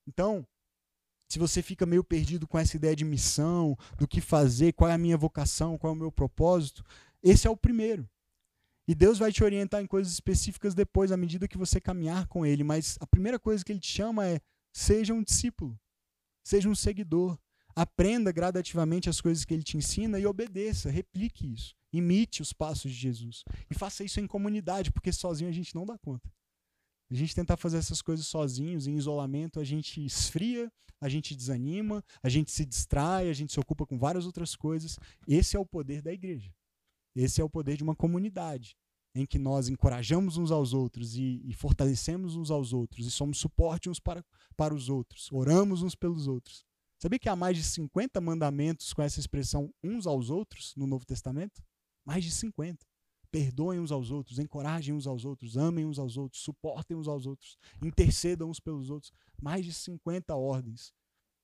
Então, se você fica meio perdido com essa ideia de missão, do que fazer, qual é a minha vocação, qual é o meu propósito, esse é o primeiro. E Deus vai te orientar em coisas específicas depois, à medida que você caminhar com Ele. Mas a primeira coisa que Ele te chama é: seja um discípulo, seja um seguidor. Aprenda gradativamente as coisas que Ele te ensina e obedeça, replique isso. Imite os passos de Jesus. E faça isso em comunidade, porque sozinho a gente não dá conta. A gente tentar fazer essas coisas sozinhos, em isolamento, a gente esfria, a gente desanima, a gente se distrai, a gente se ocupa com várias outras coisas. Esse é o poder da igreja. Esse é o poder de uma comunidade, em que nós encorajamos uns aos outros e, e fortalecemos uns aos outros e somos suporte uns para, para os outros, oramos uns pelos outros. Sabia que há mais de 50 mandamentos com essa expressão uns aos outros no Novo Testamento? Mais de 50. Perdoem uns aos outros, encorajem uns aos outros, amem uns aos outros, suportem uns aos outros, intercedam uns pelos outros. Mais de 50 ordens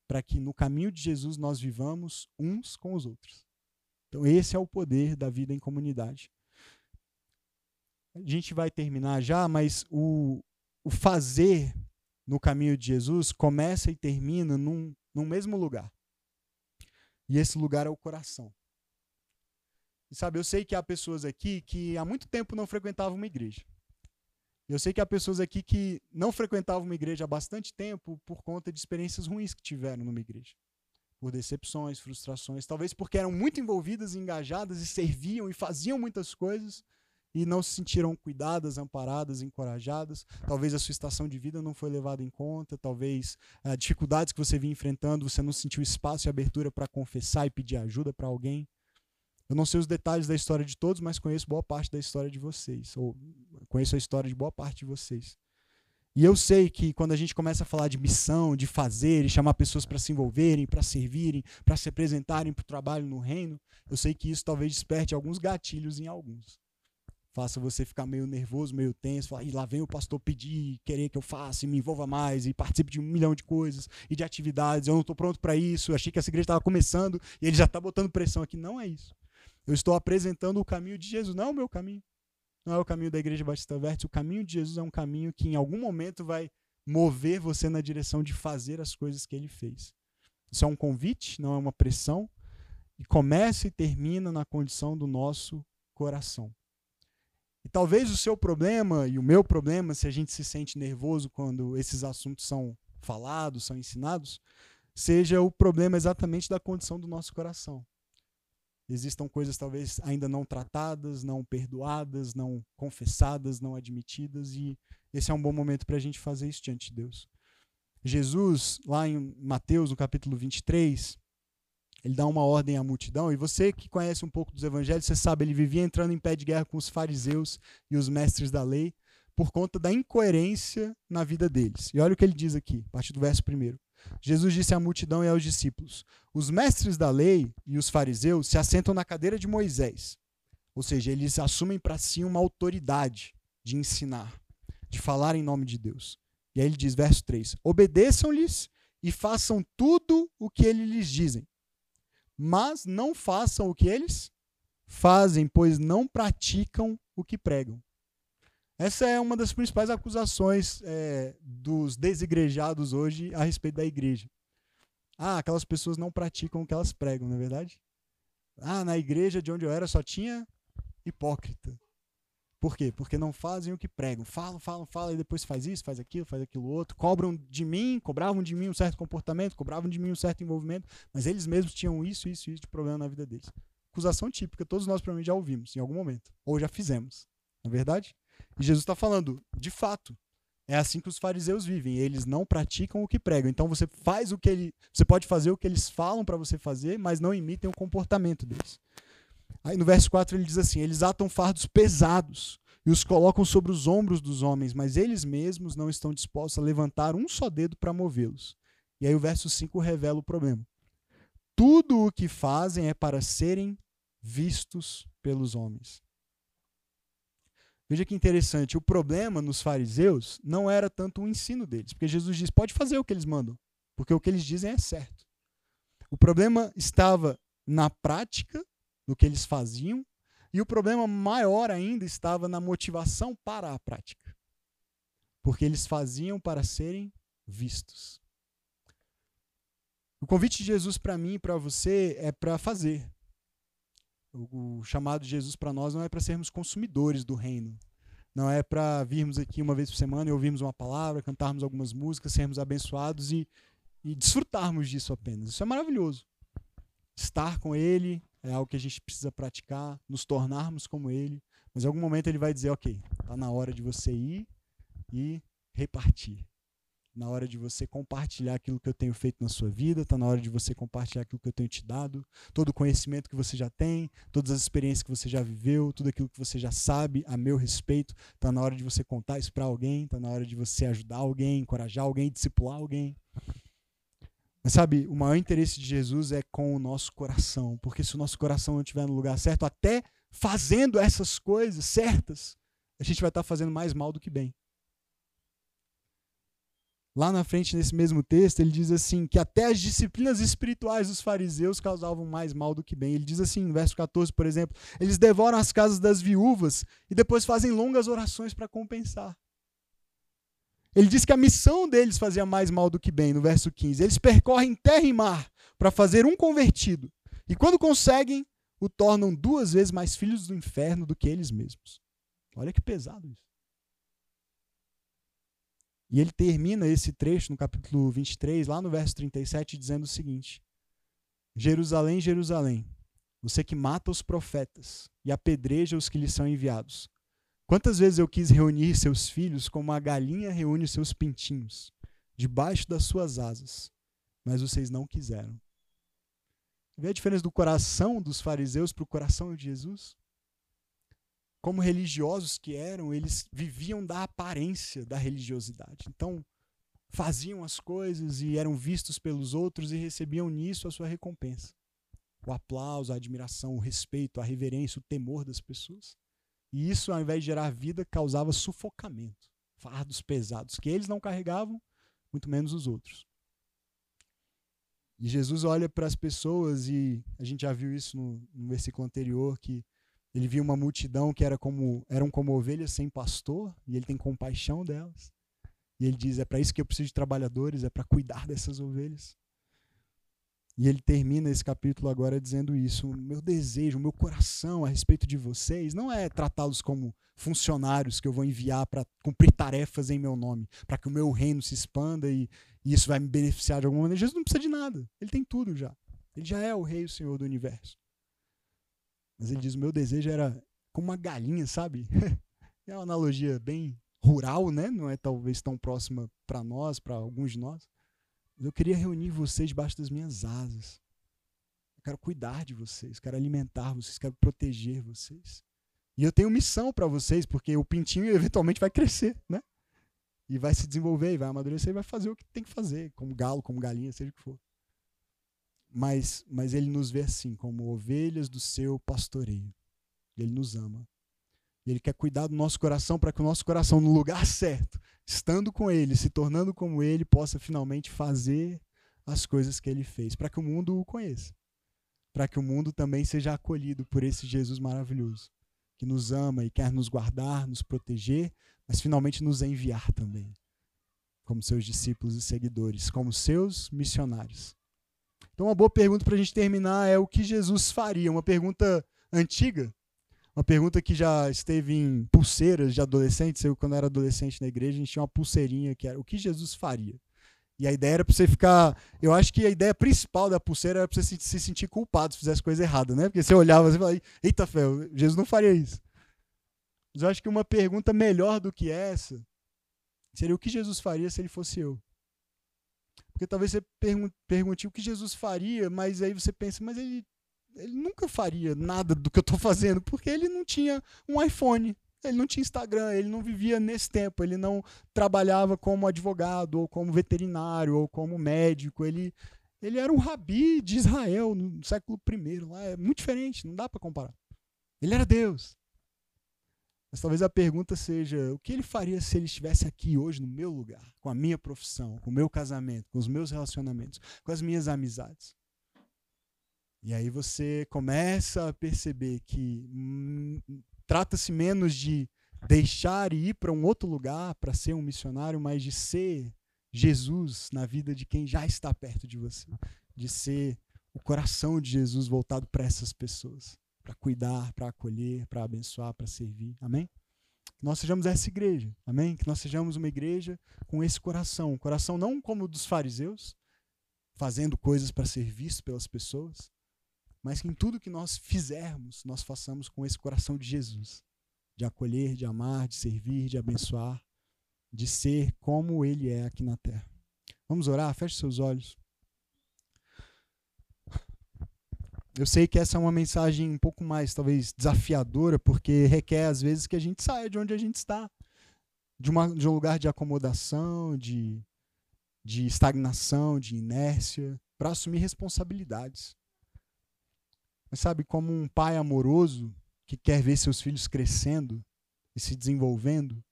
para que no caminho de Jesus nós vivamos uns com os outros. Então, esse é o poder da vida em comunidade. A gente vai terminar já, mas o, o fazer no caminho de Jesus começa e termina num, num mesmo lugar. E esse lugar é o coração. E sabe, eu sei que há pessoas aqui que há muito tempo não frequentavam uma igreja. Eu sei que há pessoas aqui que não frequentavam uma igreja há bastante tempo por conta de experiências ruins que tiveram numa igreja. Por decepções, frustrações, talvez porque eram muito envolvidas, engajadas e serviam e faziam muitas coisas e não se sentiram cuidadas, amparadas, encorajadas. Talvez a sua estação de vida não foi levada em conta, talvez uh, dificuldades que você vinha enfrentando, você não sentiu espaço e abertura para confessar e pedir ajuda para alguém. Eu não sei os detalhes da história de todos, mas conheço boa parte da história de vocês, ou conheço a história de boa parte de vocês. E eu sei que quando a gente começa a falar de missão, de fazer, e chamar pessoas para se envolverem, para servirem, para se apresentarem para o trabalho no reino, eu sei que isso talvez desperte alguns gatilhos em alguns. Faça você ficar meio nervoso, meio tenso, falar, e lá vem o pastor pedir, querer que eu faça, e me envolva mais, e participe de um milhão de coisas e de atividades. Eu não estou pronto para isso, achei que essa igreja estava começando e ele já está botando pressão aqui. Não é isso. Eu estou apresentando o caminho de Jesus, não é o meu caminho. Não é o caminho da Igreja Batista Verde. O caminho de Jesus é um caminho que em algum momento vai mover você na direção de fazer as coisas que ele fez. Isso é um convite, não é uma pressão. E começa e termina na condição do nosso coração. E talvez o seu problema e o meu problema, se a gente se sente nervoso quando esses assuntos são falados, são ensinados, seja o problema exatamente da condição do nosso coração existam coisas talvez ainda não tratadas, não perdoadas, não confessadas, não admitidas, e esse é um bom momento para a gente fazer isso diante de Deus. Jesus, lá em Mateus, no capítulo 23, ele dá uma ordem à multidão, e você que conhece um pouco dos evangelhos, você sabe, ele vivia entrando em pé de guerra com os fariseus e os mestres da lei, por conta da incoerência na vida deles. E olha o que ele diz aqui, a partir do verso 1. Jesus disse à multidão e aos discípulos: Os mestres da lei e os fariseus se assentam na cadeira de Moisés. Ou seja, eles assumem para si uma autoridade de ensinar, de falar em nome de Deus. E aí ele diz, verso 3: Obedeçam-lhes e façam tudo o que eles lhes dizem, mas não façam o que eles fazem, pois não praticam o que pregam. Essa é uma das principais acusações é, dos desigrejados hoje a respeito da igreja. Ah, aquelas pessoas não praticam o que elas pregam, não é verdade? Ah, na igreja de onde eu era só tinha hipócrita. Por quê? Porque não fazem o que pregam. Falam, falam, falam e depois faz isso, faz aquilo, faz aquilo outro. Cobram de mim, cobravam de mim um certo comportamento, cobravam de mim um certo envolvimento, mas eles mesmos tinham isso, isso, isso de problema na vida deles. Acusação típica, todos nós provavelmente já ouvimos em algum momento, ou já fizemos. Não é verdade? E Jesus está falando, de fato, é assim que os fariseus vivem. Eles não praticam o que pregam. Então você faz o que ele, você pode fazer o que eles falam para você fazer, mas não imitem o comportamento deles. Aí no verso 4 ele diz assim: Eles atam fardos pesados e os colocam sobre os ombros dos homens, mas eles mesmos não estão dispostos a levantar um só dedo para movê-los. E aí o verso 5 revela o problema. Tudo o que fazem é para serem vistos pelos homens. Veja que interessante, o problema nos fariseus não era tanto o ensino deles, porque Jesus diz: pode fazer o que eles mandam, porque o que eles dizem é certo. O problema estava na prática, no que eles faziam, e o problema maior ainda estava na motivação para a prática. Porque eles faziam para serem vistos. O convite de Jesus para mim e para você é para fazer, o, chamado de Jesus para nós não é para sermos consumidores do reino. Não é para virmos aqui uma vez por semana e ouvirmos uma palavra, cantarmos algumas músicas, sermos abençoados e, e desfrutarmos disso apenas. Isso é maravilhoso. Estar com Ele é algo que a gente precisa praticar, nos tornarmos como Ele. Mas em algum momento Ele vai dizer: Ok, está na hora de você ir e repartir na hora de você compartilhar aquilo que eu tenho feito na sua vida, está na hora de você compartilhar aquilo que eu tenho te dado, todo o conhecimento que você já tem, todas as experiências que você já viveu, tudo aquilo que você já sabe a meu respeito, está na hora de você contar isso para alguém, está na hora de você ajudar alguém, encorajar alguém, discipular alguém. Mas sabe, o maior interesse de Jesus é com o nosso coração, porque se o nosso coração não estiver no lugar certo, até fazendo essas coisas certas, a gente vai estar fazendo mais mal do que bem. Lá na frente, nesse mesmo texto, ele diz assim: que até as disciplinas espirituais dos fariseus causavam mais mal do que bem. Ele diz assim, no verso 14, por exemplo: eles devoram as casas das viúvas e depois fazem longas orações para compensar. Ele diz que a missão deles fazia mais mal do que bem, no verso 15. Eles percorrem terra e mar para fazer um convertido. E quando conseguem, o tornam duas vezes mais filhos do inferno do que eles mesmos. Olha que pesado isso. E ele termina esse trecho no capítulo 23, lá no verso 37, dizendo o seguinte: Jerusalém, Jerusalém, você que mata os profetas e apedreja os que lhes são enviados. Quantas vezes eu quis reunir seus filhos como a galinha reúne seus pintinhos, debaixo das suas asas, mas vocês não quiseram. Vê a diferença do coração dos fariseus para o coração de Jesus? Como religiosos que eram, eles viviam da aparência da religiosidade. Então, faziam as coisas e eram vistos pelos outros e recebiam nisso a sua recompensa. O aplauso, a admiração, o respeito, a reverência, o temor das pessoas. E isso, ao invés de gerar vida, causava sufocamento, fardos pesados que eles não carregavam, muito menos os outros. E Jesus olha para as pessoas e a gente já viu isso no, no versículo anterior que ele viu uma multidão que era como, eram como ovelhas sem pastor, e ele tem compaixão delas. E ele diz: É para isso que eu preciso de trabalhadores, é para cuidar dessas ovelhas. E ele termina esse capítulo agora dizendo isso: o meu desejo, o meu coração a respeito de vocês não é tratá-los como funcionários que eu vou enviar para cumprir tarefas em meu nome, para que o meu reino se expanda e, e, isso vai me beneficiar de alguma maneira. Jesus não precisa de nada, ele tem tudo já. Ele já é o rei e o senhor do universo. Mas ele diz: o meu desejo era como uma galinha, sabe? é uma analogia bem rural, né? Não é talvez tão próxima para nós, para alguns de nós. Mas eu queria reunir vocês debaixo das minhas asas. Eu quero cuidar de vocês, quero alimentar vocês, quero proteger vocês. E eu tenho missão para vocês, porque o pintinho eventualmente vai crescer, né? E vai se desenvolver, e vai amadurecer, e vai fazer o que tem que fazer, como galo, como galinha, seja o que for mas, mas ele nos vê assim, como ovelhas do seu pastoreio. Ele nos ama. Ele quer cuidar do nosso coração para que o nosso coração, no lugar certo, estando com Ele, se tornando como Ele, possa finalmente fazer as coisas que Ele fez, para que o mundo o conheça. Para que o mundo também seja acolhido por esse Jesus maravilhoso, que nos ama e quer nos guardar, nos proteger, mas finalmente nos enviar também, como seus discípulos e seguidores, como seus missionários. Então, uma boa pergunta para a gente terminar é o que Jesus faria? Uma pergunta antiga, uma pergunta que já esteve em pulseiras de adolescentes. Eu, quando era adolescente na igreja, a gente tinha uma pulseirinha que era o que Jesus faria. E a ideia era para você ficar. Eu acho que a ideia principal da pulseira era para você se, sentir culpado se fizesse coisa errada, né? Porque você olhava e falava, eita fé, Jesus não faria isso. Mas eu acho que uma pergunta melhor do que essa seria o que Jesus faria se ele fosse eu. Porque talvez você pergunte o que Jesus faria, mas aí você pensa, mas ele, ele nunca faria nada do que eu estou fazendo, porque ele não tinha um iPhone, ele não tinha Instagram, ele não vivia nesse tempo, ele não trabalhava como advogado, ou como veterinário, ou como médico, ele, ele era um rabi de Israel no século I, lá é muito diferente, não dá para comparar. Ele era Deus. Mas talvez a pergunta seja: o que ele faria se ele estivesse aqui hoje no meu lugar, com a minha profissão, com o meu casamento, com os meus relacionamentos, com as minhas amizades? E aí você começa a perceber que hum, trata-se menos de deixar e ir para um outro lugar para ser um missionário, mas de ser Jesus na vida de quem já está perto de você, de ser o coração de Jesus voltado para essas pessoas para cuidar, para acolher, para abençoar, para servir. Amém? Que nós sejamos essa igreja. Amém? Que nós sejamos uma igreja com esse coração. Um coração não como o dos fariseus, fazendo coisas para ser visto pelas pessoas, mas que em tudo que nós fizermos, nós façamos com esse coração de Jesus. De acolher, de amar, de servir, de abençoar, de ser como Ele é aqui na terra. Vamos orar? Feche seus olhos. Eu sei que essa é uma mensagem um pouco mais, talvez, desafiadora, porque requer, às vezes, que a gente saia de onde a gente está. De, uma, de um lugar de acomodação, de, de estagnação, de inércia, para assumir responsabilidades. Mas sabe, como um pai amoroso que quer ver seus filhos crescendo e se desenvolvendo,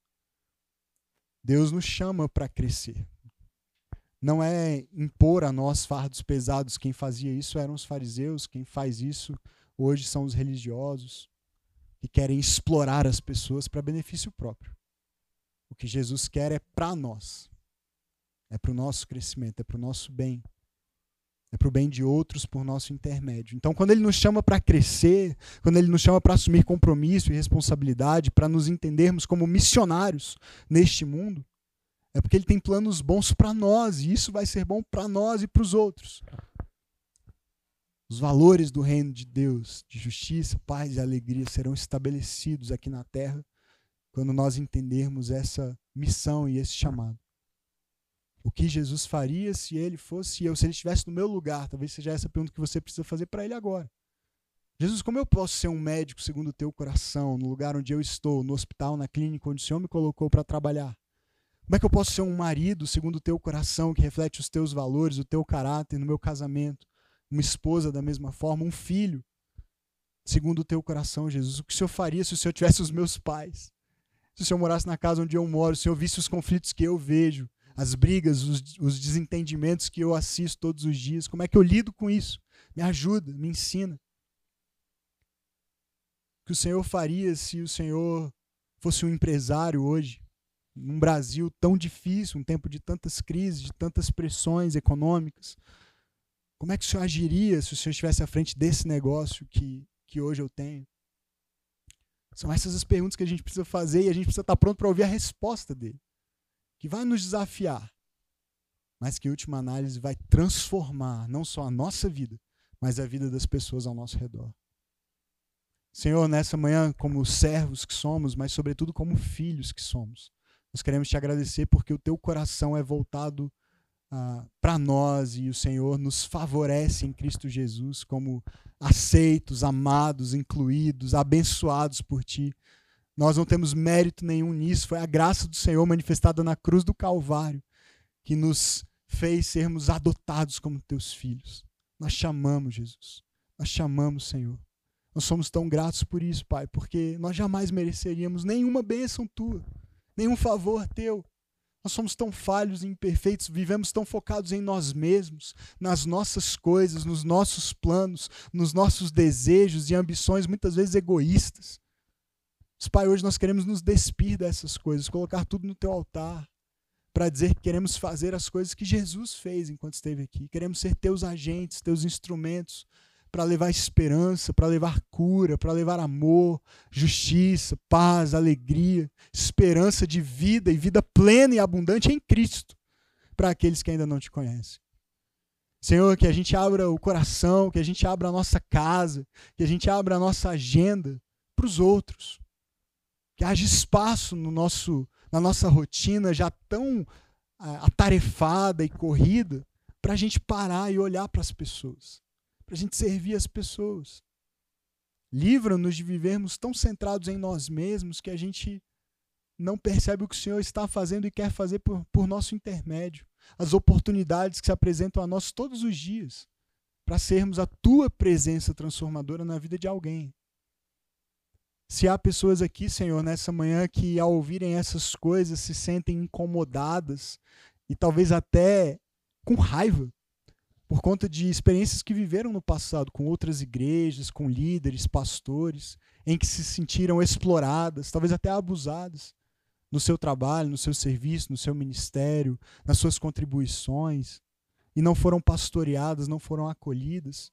Deus nos chama para crescer não é impor a nós fardos pesados. Quem fazia isso eram os fariseus, quem faz isso hoje são os religiosos, que querem explorar as pessoas para benefício próprio. O que Jesus quer é para nós, é para o nosso crescimento, é para o nosso bem, é para o bem de outros por nosso intermédio. Então, quando Ele nos chama para crescer, quando Ele nos chama para assumir compromisso e responsabilidade, para nos entendermos como missionários neste mundo, é porque ele tem planos bons para nós, e isso vai ser bom para nós e para os outros. Os valores do reino de Deus, de justiça, paz e alegria, serão estabelecidos aqui na terra quando nós entendermos essa missão e esse chamado. O que Jesus faria se ele fosse eu, se ele estivesse no meu lugar? Talvez seja essa a pergunta que você precisa fazer para ele agora. Jesus, como eu posso ser um médico segundo o teu coração, no lugar onde eu estou, no hospital, na clínica onde o Senhor me colocou para trabalhar? Como é que eu posso ser um marido segundo o teu coração, que reflete os teus valores, o teu caráter no meu casamento? Uma esposa da mesma forma, um filho segundo o teu coração, Jesus. O que o Senhor faria se o Senhor tivesse os meus pais? Se o Senhor morasse na casa onde eu moro, se eu visse os conflitos que eu vejo, as brigas, os, os desentendimentos que eu assisto todos os dias, como é que eu lido com isso? Me ajuda, me ensina. O que o Senhor faria se o Senhor fosse um empresário hoje? Num Brasil tão difícil, um tempo de tantas crises, de tantas pressões econômicas. Como é que o senhor agiria se o senhor estivesse à frente desse negócio que, que hoje eu tenho? São essas as perguntas que a gente precisa fazer e a gente precisa estar pronto para ouvir a resposta dele, que vai nos desafiar, mas que, em última análise, vai transformar não só a nossa vida, mas a vida das pessoas ao nosso redor. Senhor, nessa manhã, como servos que somos, mas sobretudo como filhos que somos, nós queremos te agradecer porque o teu coração é voltado ah, para nós e o Senhor nos favorece em Cristo Jesus como aceitos, amados, incluídos, abençoados por ti. Nós não temos mérito nenhum nisso, foi a graça do Senhor manifestada na cruz do Calvário que nos fez sermos adotados como teus filhos. Nós chamamos, Jesus. Nós chamamos, Senhor. Nós somos tão gratos por isso, Pai, porque nós jamais mereceríamos nenhuma bênção tua, nenhum favor teu. Nós somos tão falhos e imperfeitos, vivemos tão focados em nós mesmos, nas nossas coisas, nos nossos planos, nos nossos desejos e ambições, muitas vezes egoístas. Mas, Pai, hoje nós queremos nos despir dessas coisas, colocar tudo no teu altar, para dizer que queremos fazer as coisas que Jesus fez enquanto esteve aqui. Queremos ser teus agentes, teus instrumentos para levar esperança, para levar cura, para levar amor, justiça, paz, alegria, esperança de vida e vida plena e abundante em Cristo para aqueles que ainda não te conhecem. Senhor, que a gente abra o coração, que a gente abra a nossa casa, que a gente abra a nossa agenda para os outros. Que haja espaço no nosso, na nossa rotina já tão ah, atarefada e corrida para a gente parar e olhar para as pessoas para a gente servir as pessoas. Livra-nos de vivermos tão centrados em nós mesmos que a gente não percebe o que o Senhor está fazendo e quer fazer por, por nosso intermédio. As oportunidades que se apresentam a nós todos os dias para sermos a tua presença transformadora na vida de alguém. Se há pessoas aqui, Senhor, nessa manhã que ao ouvirem essas coisas se sentem incomodadas e talvez até com raiva por conta de experiências que viveram no passado com outras igrejas, com líderes, pastores, em que se sentiram exploradas, talvez até abusadas no seu trabalho, no seu serviço, no seu ministério, nas suas contribuições, e não foram pastoreadas, não foram acolhidas.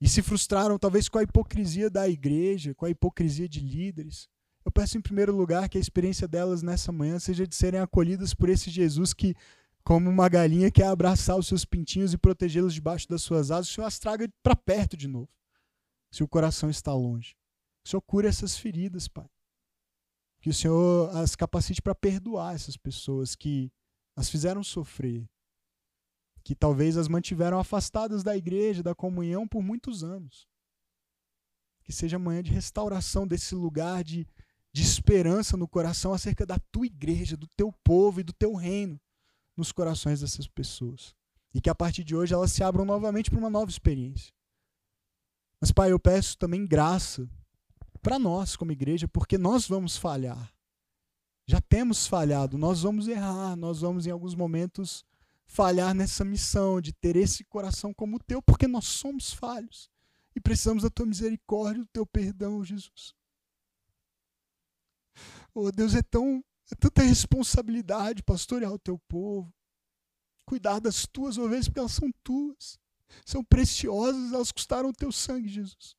E se frustraram talvez com a hipocrisia da igreja, com a hipocrisia de líderes. Eu peço em primeiro lugar que a experiência delas nessa manhã seja de serem acolhidas por esse Jesus que como uma galinha quer abraçar os seus pintinhos e protegê-los debaixo das suas asas, o Senhor as traga para perto de novo, se o coração está longe. O Senhor cura essas feridas, Pai. Que o Senhor as capacite para perdoar essas pessoas que as fizeram sofrer, que talvez as mantiveram afastadas da igreja, da comunhão por muitos anos. Que seja amanhã de restauração desse lugar de, de esperança no coração acerca da tua igreja, do teu povo e do teu reino nos corações dessas pessoas. E que a partir de hoje elas se abram novamente para uma nova experiência. Mas, Pai, eu peço também graça para nós, como igreja, porque nós vamos falhar. Já temos falhado, nós vamos errar, nós vamos em alguns momentos falhar nessa missão de ter esse coração como o teu, porque nós somos falhos e precisamos da tua misericórdia, do teu perdão, Jesus. Oh, Deus é tão é tanta responsabilidade pastorear o teu povo, cuidar das tuas ovelhas, porque elas são tuas, são preciosas, elas custaram o teu sangue, Jesus.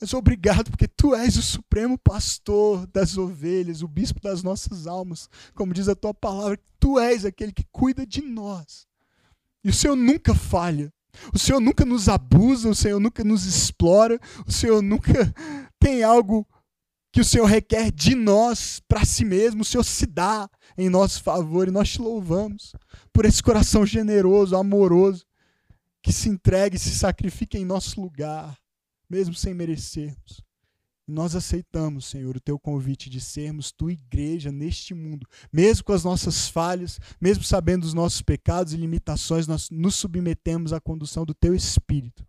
Mas obrigado, porque tu és o supremo pastor das ovelhas, o bispo das nossas almas. Como diz a tua palavra, tu és aquele que cuida de nós. E o Senhor nunca falha. O Senhor nunca nos abusa, o Senhor nunca nos explora, o Senhor nunca tem algo que o Senhor requer de nós para si mesmo, o Senhor se dá em nosso favor e nós te louvamos por esse coração generoso, amoroso, que se entrega e se sacrifica em nosso lugar, mesmo sem merecermos. Nós aceitamos, Senhor, o teu convite de sermos tua igreja neste mundo, mesmo com as nossas falhas, mesmo sabendo os nossos pecados e limitações, nós nos submetemos à condução do teu Espírito,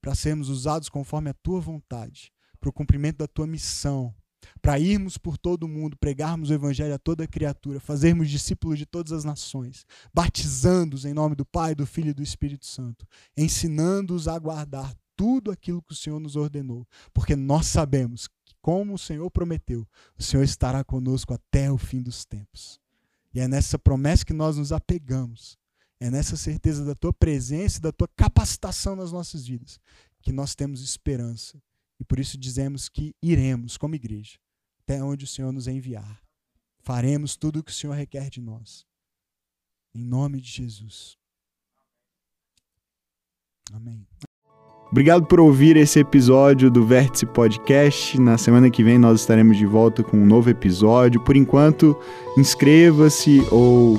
para sermos usados conforme a tua vontade para o cumprimento da tua missão, para irmos por todo o mundo, pregarmos o evangelho a toda criatura, fazermos discípulos de todas as nações, batizando-os em nome do Pai, do Filho e do Espírito Santo, ensinando-os a guardar tudo aquilo que o Senhor nos ordenou, porque nós sabemos que, como o Senhor prometeu, o Senhor estará conosco até o fim dos tempos. E é nessa promessa que nós nos apegamos, é nessa certeza da tua presença e da tua capacitação nas nossas vidas que nós temos esperança e por isso dizemos que iremos, como igreja, até onde o Senhor nos enviar. Faremos tudo o que o Senhor requer de nós. Em nome de Jesus. Amém. Obrigado por ouvir esse episódio do Vértice Podcast. Na semana que vem nós estaremos de volta com um novo episódio. Por enquanto, inscreva-se ou